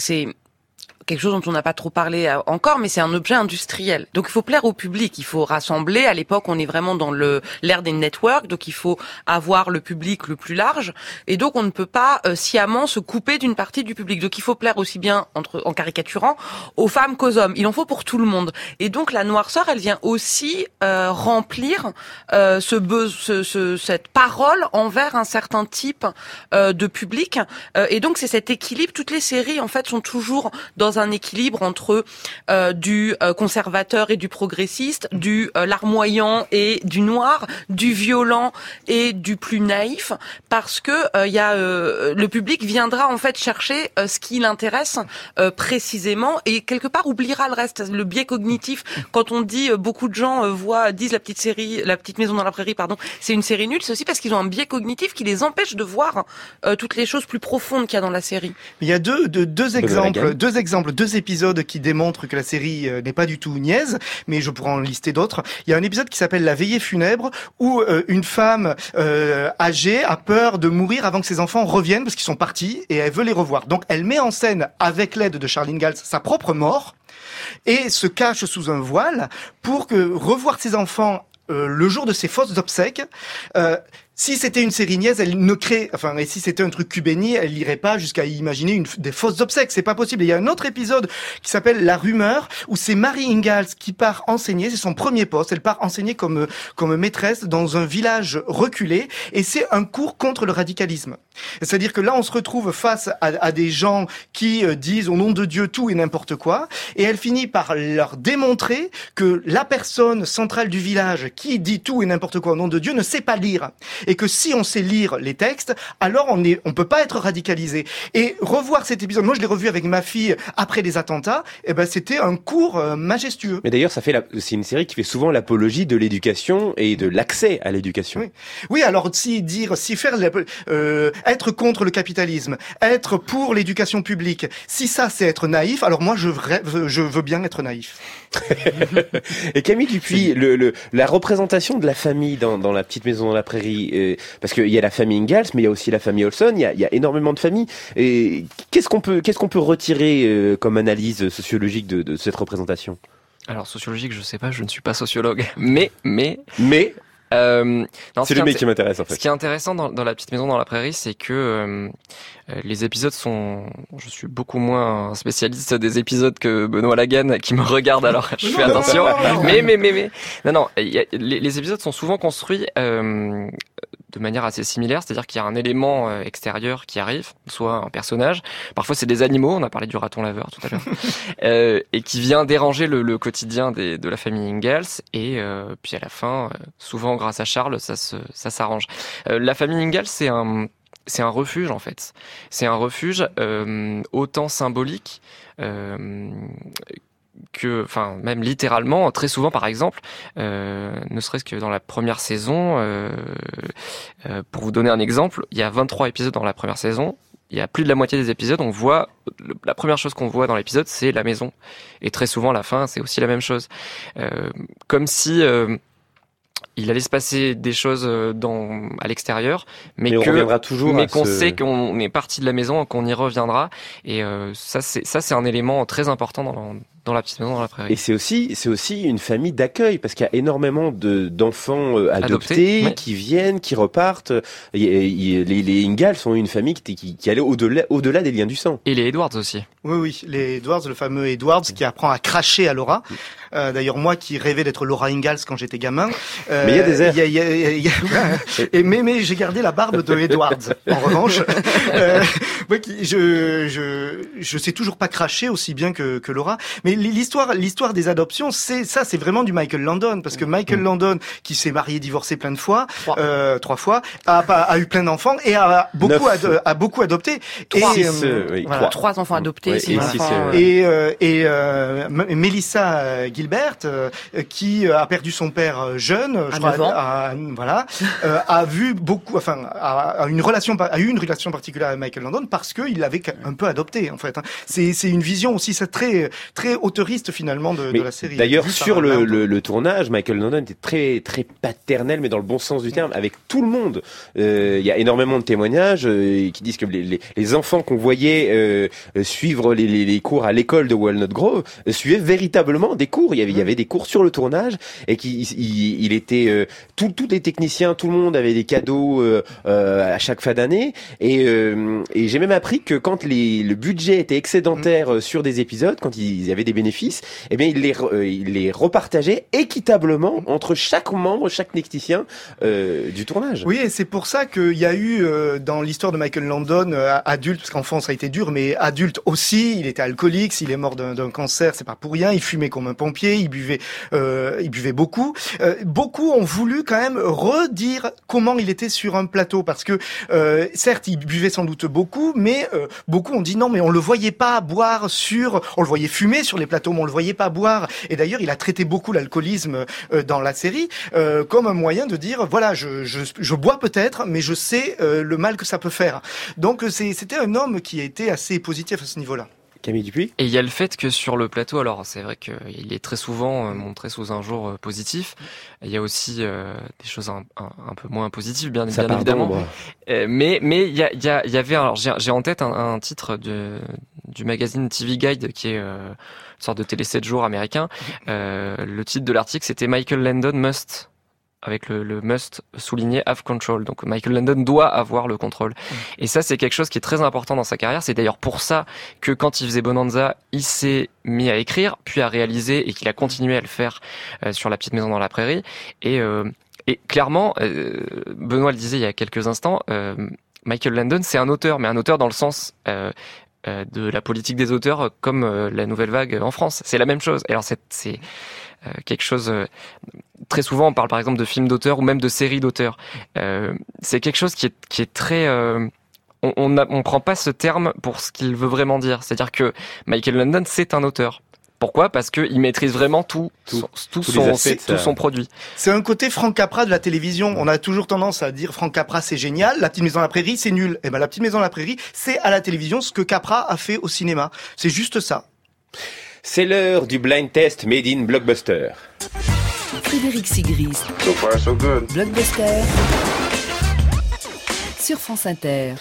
quelque chose dont on n'a pas trop parlé euh, encore, mais c'est un objet industriel. Donc il faut plaire au public, il faut rassembler. À l'époque, on est vraiment dans le l'ère des networks, donc il faut avoir le public le plus large, et donc on ne peut pas euh, sciemment se couper d'une partie du public. Donc il faut plaire aussi bien entre en caricaturant aux femmes qu'aux hommes. Il en faut pour tout le monde. Et donc la noirceur, elle vient aussi euh, remplir euh, ce, be- ce, ce- cette parole envers un certain type euh, de public. Euh, et donc c'est cet équilibre. Toutes les séries en fait sont toujours dans un équilibre entre euh, du euh, conservateur et du progressiste, du euh, larmoyant et du noir, du violent et du plus naïf, parce que euh, il y a euh, le public viendra en fait chercher euh, ce qui l'intéresse euh, précisément et quelque part oubliera le reste. Le biais cognitif. Quand on dit euh, beaucoup de gens euh, voient disent la petite série, la petite maison dans la prairie, pardon, c'est une série nulle. C'est aussi parce qu'ils ont un biais cognitif qui les empêche de voir euh, toutes les choses plus profondes qu'il y a dans la série. Il y a deux, deux, exemples, deux exemples, deux épisodes qui démontrent que la série euh, n'est pas du tout niaise, mais je pourrais en lister d'autres. Il y a un épisode qui s'appelle La veillée funèbre, où euh, une femme euh, âgée a peur de mourir avant que ses enfants reviennent parce qu'ils sont partis et elle veut les revoir. Donc elle met en scène, avec l'aide de Charlene Gals, sa propre mort et se cache sous un voile pour que revoir ses enfants le jour de ses fausses obsèques, si c'était une série niaise, elle ne crée, enfin, et si c'était un truc cubéni, elle n'irait pas jusqu'à imaginer des fausses obsèques. C'est pas possible. il y a un autre épisode qui s'appelle La Rumeur, où c'est Marie Ingalls qui part enseigner. C'est son premier poste. Elle part enseigner comme comme maîtresse dans un village reculé, et c'est un cours contre le radicalisme. C'est-à-dire que là, on se retrouve face à, à des gens qui euh, disent au nom de Dieu tout et n'importe quoi, et elle finit par leur démontrer que la personne centrale du village qui dit tout et n'importe quoi au nom de Dieu ne sait pas lire et que si on sait lire les textes, alors on est, on peut pas être radicalisé. Et revoir cet épisode, moi je l'ai revu avec ma fille après les attentats, et eh ben c'était un cours euh, majestueux. Mais d'ailleurs, ça fait, c'est une série qui fait souvent l'apologie de l'éducation et de l'accès à l'éducation. Oui. oui, alors si dire, si faire, euh, être contre le capitalisme, être pour l'éducation publique, si ça c'est être naïf, alors moi je, rêve, je veux bien être naïf. (laughs) et Camille Dupuis, le, le, la représentation de la famille dans, dans la petite maison dans la prairie, euh, parce qu'il y a la famille Ingalls, mais il y a aussi la famille Olson. Il y a, il y a énormément de familles. Et qu'est-ce qu'on peut, qu'est-ce qu'on peut retirer euh, comme analyse sociologique de, de cette représentation? Alors sociologique, je sais pas, je ne suis pas sociologue, (laughs) mais mais mais euh, c'est le mec qui m'intéresse en fait. Ce qui est intéressant dans, dans, la petite maison dans la prairie, c'est que euh, euh, les épisodes sont. Je suis beaucoup moins spécialiste des épisodes que Benoît Lagan qui me regarde alors je fais attention. mais mais mais mais non non, les, les, épisodes sont souvent construits euh, de manière assez similaire, c'est-à-dire qu'il y a un élément euh, extérieur qui arrive, soit un personnage, parfois c'est des animaux, on a parlé du raton laveur tout à l'heure, (laughs) euh, et qui vient déranger le, le quotidien des, de la famille Ingalls, et euh, puis à la fin, euh, souvent grâce à Charles, ça se, ça s'arrange. la famille Ingalls, c'est un c'est un refuge en fait. C'est un refuge autant symbolique que, enfin, même littéralement, très souvent, par exemple, euh, ne serait-ce que dans la première saison, euh, euh, pour vous donner un exemple, il y a 23 épisodes dans la première saison. Il y a plus de la moitié des épisodes, on voit la première chose qu'on voit dans l'épisode, c'est la maison. Et très souvent, à la fin, c'est aussi la même chose. comme si il allait se passer des choses dans à l'extérieur, mais, mais, on toujours, mais qu'on sait qu'on est parti de la maison, qu'on y reviendra. Et ça, c'est ça, c'est un élément très important dans, dans la petite maison dans la prairie. Et c'est aussi, c'est aussi une famille d'accueil parce qu'il y a énormément de d'enfants euh, adoptés, qui viennent, qui repartent. les, les Ingalls sont une famille qui, qui, qui allait au-delà, au-delà des liens du sang. Et les Edwards aussi. Oui, oui, les Edwards, le fameux Edwards qui apprend à cracher à Laura. Euh, D'ailleurs, moi qui rêvais d'être Laura Ingalls quand j'étais gamin. Euh, mais il y a des airs. Y a, y a, (laughs) et mais, mais j'ai gardé la barbe de Edwards. en (laughs) revanche, euh, moi qui, je, je, je sais toujours pas cracher aussi bien que, que Laura. Mais l'histoire, l'histoire des adoptions, c'est ça, c'est vraiment du Michael Landon parce que Michael mm. Landon, qui s'est marié, divorcé plein de fois, trois, euh, trois fois, a, a, eu plein d'enfants et a beaucoup, a beaucoup adopté. Trois, et, six, euh, oui, voilà. trois enfants adoptés, et, enfants, et, euh, et euh, Melissa Gilbert, qui a perdu son père jeune, je crois, a, voilà, a vu beaucoup, enfin, a, une relation, a eu une relation particulière avec Michael Landon parce qu'il l'avait un peu adopté en fait. Hein. C'est c'est une vision aussi, c'est très très autoriste finalement de, de la série. D'ailleurs, sur le, le, le, tournage, Michael Landon était très très paternel, mais dans le bon sens du terme, avec tout le monde. Il y a énormément de témoignages qui disent que les, les, les enfants qu'on voyait euh, suivre les, les, cours à l'école de Walnut Grove suivaient véritablement des cours. Il y avait, il y avait des cours sur le tournage et qui il, il, était euh, tout, tous les techniciens, tout le monde avait des cadeaux euh, à chaque fin d'année et, et j'ai même appris que quand les, le budget était excédentaire sur des épisodes, quand ils avaient des bénéfices, eh bien, il les, il les repartageait équitablement entre chaque membre, chaque technicien du tournage. Oui, et c'est pour ça qu'il y a eu dans l'histoire de Michael Landon adulte, parce qu'enfant ça a été dur, mais adulte aussi, il était alcoolique, s'il est mort d'un cancer, c'est pas pour rien, il fumait comme un pompier, il buvait, euh, il buvait beaucoup. Euh, beaucoup ont voulu quand même redire comment il était sur un plateau, parce que euh, certes, il buvait sans doute beaucoup, mais euh, beaucoup ont dit non, mais on le voyait pas boire sur, on le voyait fumer sur les plateaux, mais on le voyait pas boire. Et d'ailleurs, il a traité beaucoup l'alcoolisme euh, dans la série comme un moyen de dire voilà, je, je, je bois peut-être, mais je sais le mal que ça peut faire. Donc c'était un homme qui a été assez positif à ce niveau-là. Camille Dupuis? Et il y a le fait que sur le plateau, alors c'est vrai qu'il est très souvent euh, montré sous un jour euh, positif. Il y a aussi euh, des choses un, peu moins positives, bien, bien évidemment. mais mais il y, a, il y, avait, alors j'ai en tête un, titre de, du magazine TV Guide qui est sorte de télé 7 jours américain. le titre de l'article c'était Michael Landon Must avec le, le, must souligné have control. Donc Michael Landon doit avoir le contrôle. Et ça, c'est quelque chose qui est très important dans sa carrière. C'est d'ailleurs pour ça que quand il faisait Bonanza, il s'est mis à écrire, puis à réaliser, et qu'il a continué à le faire euh, sur La Petite Maison dans la Prairie. Et, euh, et clairement, euh, Benoît le disait il y a quelques instants, Michael Landon, c'est un auteur, mais un auteur dans le sens de la politique des auteurs comme la nouvelle vague en France. C'est la même chose. Alors c'est quelque chose très souvent on parle par exemple de films d'auteurs ou même de séries d'auteurs. Euh, c'est quelque chose qui est, qui est très euh, on on, on, prend pas ce terme pour ce qu'il veut vraiment dire. C'est-à-dire que Michael London c'est un auteur. Pourquoi? Parce qu'il maîtrise vraiment tout, tout, tout son, tout son produit. C'est un côté Frank Capra de la télévision. On a toujours tendance à dire Frank Capra c'est génial, La Petite Maison à la Prairie c'est nul. Et eh ben La Petite Maison à la Prairie c'est à la télévision ce que Capra a fait au cinéma. C'est juste ça. C'est l'heure du blind test made in blockbuster. Frédéric Sigrist. So far, so good. Blockbuster. Sur France Inter.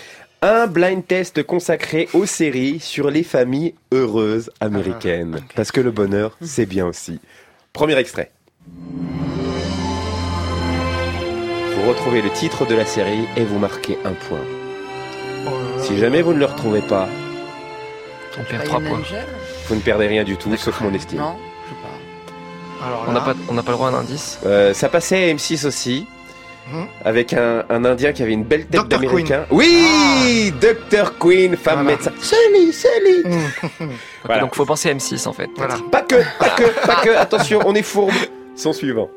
Un blind test consacré aux séries sur les familles heureuses américaines. Ah, Parce que le bonheur, c'est bien aussi. Premier extrait. Vous retrouvez le titre de la série et vous marquez un point. Si jamais vous ne le retrouvez pas, on perd trois points. Vous ne perdez rien du tout, sauf mon estime. Non on n'a pas, on n'a pas le droit à un indice. Euh, ça passait à M6 aussi. Hmm. Avec un, un, Indien qui avait une belle tête d'Américain. Oui, ah. Dr Queen, femme médecin. Sally, Sally. (laughs) Hmm. voilà. Donc faut penser à M6 en fait. Voilà. Pas que, pas que, pas que. Attention, on est fourbe. Son suivant.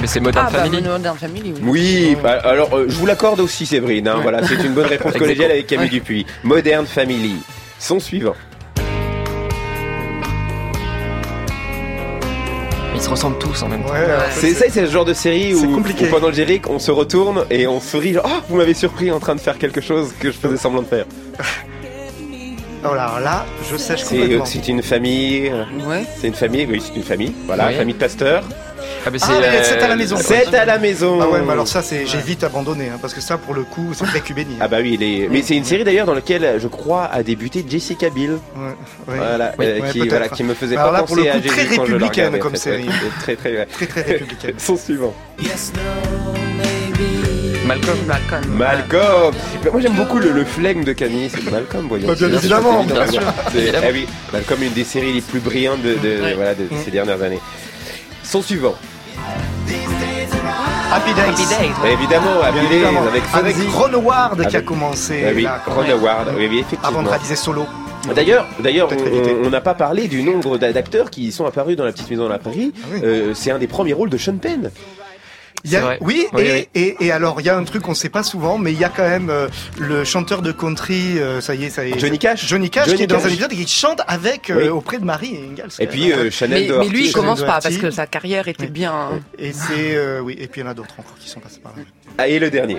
Mais c'est Modern ah, Family. Bah, Modern Family. Oui. oui bah, alors euh, je vous l'accorde aussi, Séverine. Hein, voilà, c'est une bonne réponse (laughs) collégiale avec Camille Dupuis. Modern Family. Son suivant. Se ressemblent tous en même temps. c'est ça, c'est le genre de série où, pendant le générique, on se retourne et on sourit. Genre, oh, vous m'avez surpris en train de faire quelque chose que je faisais semblant de faire. (laughs) Oh là, là, je sèche euh, complètement. C'est une famille. Ouais. C'est une famille, oui, c'est une famille. Voilà, une famille de pasteurs. Ah, mais c'est ah, à la maison. C'est à la maison. Ah ouais, mais alors ça, c'est j'ai vite abandonné, hein, parce que ça, pour le coup, c'est très cubéni. Ah bah oui, est... mais c'est une série d'ailleurs dans laquelle je crois a débuté Jessica. Ouais, voilà, euh, qui, voilà, qui me faisait alors pas là, penser pour le coup, à très Jésus républicaine comme série. (laughs) Très très très très républicaine. (laughs) Son suivant. Malcolm. Malcolm. Malcolm. Moi j'aime beaucoup le, le flegme de Camille, c'est Malcolm, voyons. Bah, bien évidemment. Bien sûr. Ah oui, Malcolm une des séries les plus brillantes de, de, voilà, de ces dernières années. Son suivant. Happy Days. Happy Days ouais. Évidemment, Happy Days avec Avec Ron Howard qui a commencé. Bah oui, là, Ron Howard, oui, oui, effectivement. Avant de réaliser solo. D'ailleurs, d'ailleurs, on n'a pas parlé du nombre d'acteurs qui sont apparus dans la petite maison de la prairie. Ah oui. euh, c'est un des premiers rôles de Sean Penn. Il y a, vrai. oui, Oui, et, oui. Et, et alors il y a un truc qu'on sait pas souvent, mais il y a quand même euh, le chanteur de country, euh, ça y est, ça y est. Johnny Cash. Johnny Cash Johnny qui est dans Cash. un épisode et qui chante avec euh, Oui. auprès de Marie Ingalls. Et puis euh, Chanel Mais, mais lui, il commence pas parce que sa carrière était bien. Et c'est euh, oui, et puis il y en a d'autres encore qui sont passés par là. Ah, et le dernier.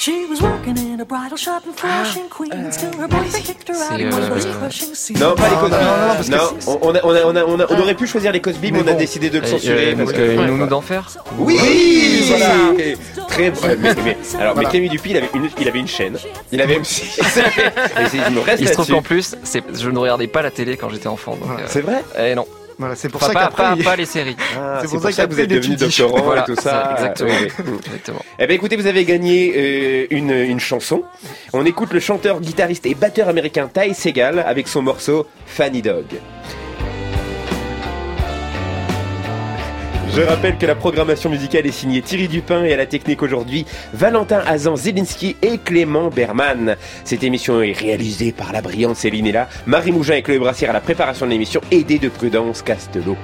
She was working in a bridal shop in Flushing, Queens. Till her boyfriend kicked her out. It was euh, crushing. Non, pas les Cosby. non, non, non, parce que Non, c'est- on, a, on, a, on, a, on, a, on aurait pu choisir les Cosby, mais, Mais on a bon. décidé de le censurer. euh, parce que- euh, une nounou d'enfer. Oui, voilà. Très mais, mais, mais- alors, mais Camille Dupuis, il avait une, il avait une chaîne. Il avait M6. (laughs) Et c'est- je me reste Il se trouve là-dessus. qu'en plus, c'est, je ne regardais pas la télé quand j'étais enfant. Donc, euh, C'est vrai eh non. Voilà, c'est pour Enfin, ça pas, qu'après pas, il- pas les séries. (laughs) Ah, C'est c'est pour pour ça ça que vous êtes devenu doctorant Voilà, et tout ça. exactement. Exactement. Eh bien, écoutez, vous avez gagné euh, une, une chanson. On écoute le chanteur, guitariste et batteur américain Ty Segal avec son morceau Fanny Dog. Je rappelle que la programmation musicale est signée Thierry Dupin et à la technique aujourd'hui Valentin Azan Zelinski et Clément Berman. Cette émission est réalisée par la brillante Céline Ella, Marie Mougin et Chloé Brassière à la préparation de l'émission, aidée de Prudence Castelot.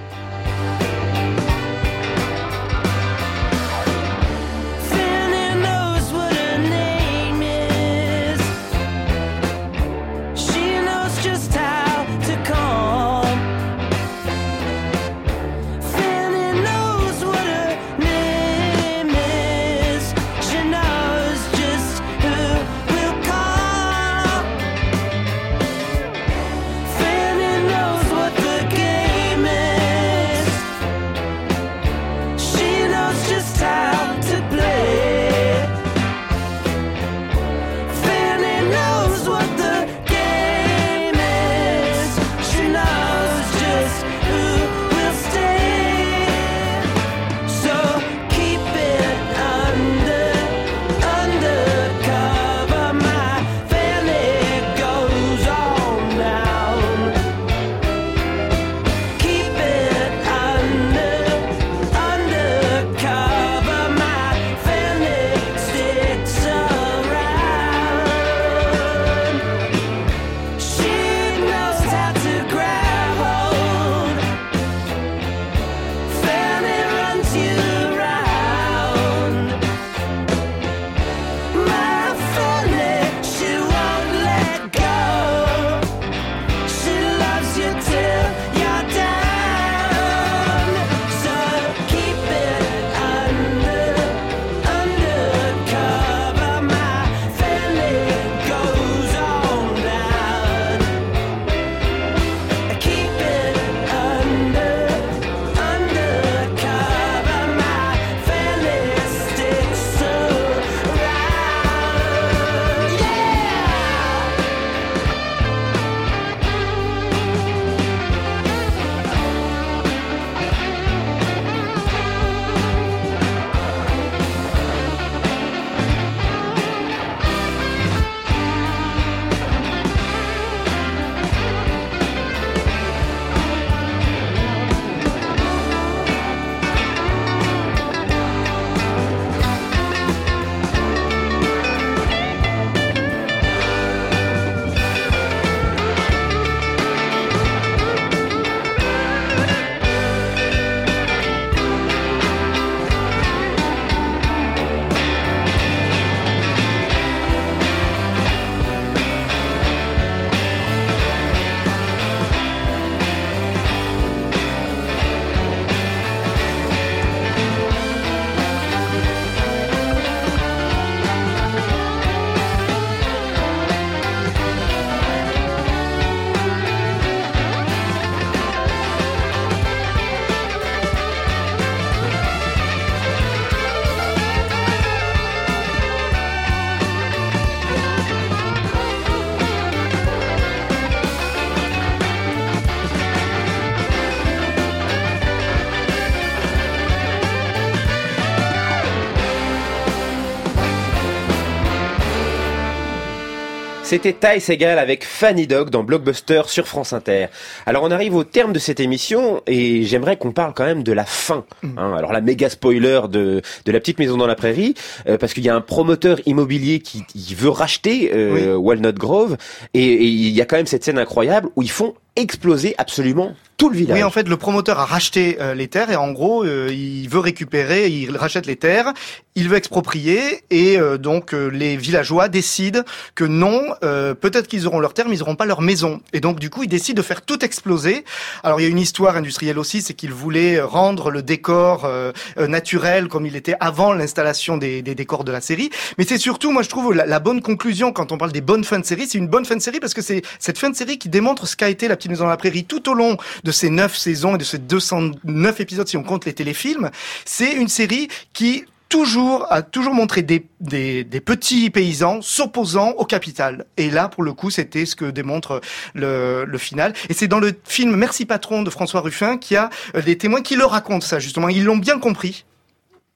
C'était Ty Segal avec Fanny Dog dans Blockbuster sur France Inter. Alors on arrive au terme de cette émission et j'aimerais qu'on parle quand même de la fin. Mm. hein. alors la méga spoiler de, de la petite maison dans la prairie, euh, parce qu'il y a un promoteur immobilier qui, qui veut racheter euh, Walnut Grove et il y a quand même cette scène incroyable où ils font exploser absolument tout le village. Oui, en fait, le promoteur a racheté euh, les terres et en gros, euh, il veut récupérer, il rachète les terres, il veut exproprier et euh, donc euh, les villageois décident que non, euh, peut-être qu'ils auront leurs terres, mais ils n'auront pas leur maison. Et donc du coup, ils décident de faire tout exploser. Alors il y a une histoire industrielle aussi, c'est qu'ils voulaient rendre le décor euh, naturel comme il était avant l'installation des, des décors de la série. Mais c'est surtout, moi je trouve, la, la bonne conclusion quand on parle des bonnes fins de série, c'est une bonne fin de série parce que c'est cette fin de série qui démontre ce qu'a été la maison dans la prairie tout au long de ces neuf saisons et de ces 209 épisodes si on compte les téléfilms. C'est une série qui toujours a toujours montré des, des, des petits paysans s'opposant au capital. Et là, pour le coup, c'était ce que démontre le, le final. Et c'est dans le film Merci patron de François Ruffin qu'il y a euh, des témoins qui le racontent ça justement. Ils l'ont bien compris.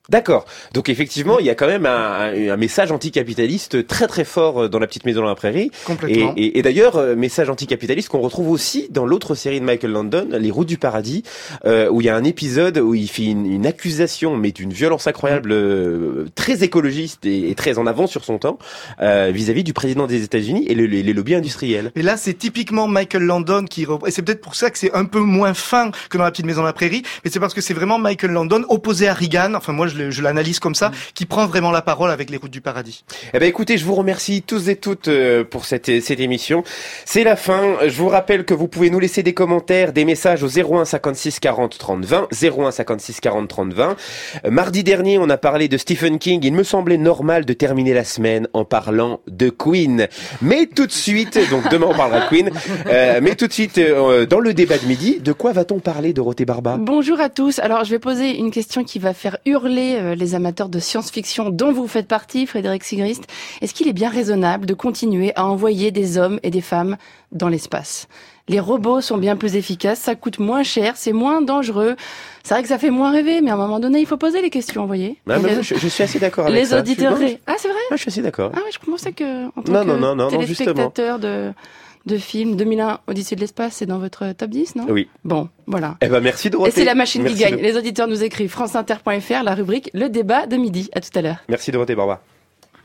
D'accord. Donc effectivement, il y a quand même un, un- un message anticapitaliste très très fort euh, dans La Petite Maison dans la Prairie. Complètement. Et, et- et d'ailleurs, euh, message anticapitaliste qu'on retrouve aussi dans l'autre série de Michael Landon, Les Routes du Paradis, euh, où il y a un épisode où il fait une, une accusation, mais d'une violence incroyable, euh, très écologiste et, et très en avance sur son temps, euh, vis-à-vis du président des États-Unis et le- les, les lobbies industriels. Et là, c'est typiquement Michael Landon qui et c'est peut-être pour ça que c'est un peu moins fin que dans la petite maison de la prairie, mais c'est parce que c'est vraiment Michael Landon opposé à Reagan. Enfin, moi, je, je l'analyse comme ça, qui prend vraiment la parole avec les routes du paradis. Eh ben écoutez, je vous remercie tous et toutes euh, pour cette, cette émission. C'est la fin. Je vous rappelle que vous pouvez nous laisser des commentaires, des messages au 01 56 40 30 20, 01 56 40 30 20. Euh, mardi dernier, on a parlé de Stephen King. Il me semblait normal de terminer la semaine en parlant de Queen. Mais tout de suite, donc demain on parlera de Queen. Euh, mais tout de suite, euh, dans le débat de midi, de quoi va-t-on parler, Dorothée Barba? Bonjour à tous. Alors, je vais poser une question qui va faire hurler euh, les amateurs de science-fiction dont vous faites partie, Frédéric Sigrist. Est-ce qu'il est bien raisonnable de continuer à envoyer des hommes et des femmes dans l'espace? Les robots sont bien plus efficaces, ça coûte moins cher, c'est moins dangereux. C'est vrai que ça fait moins rêver, mais à un moment donné, il faut poser les questions, vous voyez Ah, Les- je, je suis assez d'accord avec Les ça. auditeurs... Ah, c'est vrai? Je suis assez d'accord. Ah oui, je pensais que en tant Non, que non, non, non, non, justement. téléspectateur de, de film 2001 Odyssée de l'espace, c'est dans votre top 10, non? Oui. Bon, voilà. Eh ben merci Dorothée. Et c'est la machine Merci qui gagne. de- Les auditeurs nous écrivent franceinter.fr, la rubrique Le débat de midi. À tout à l'heure. Merci Dorothée Barba.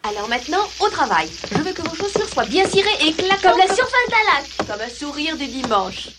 Alors maintenant, au travail. Je veux que vos chaussures soient bien cirées et claquantes. Comme la surface d'un lac. Comme un sourire du dimanche.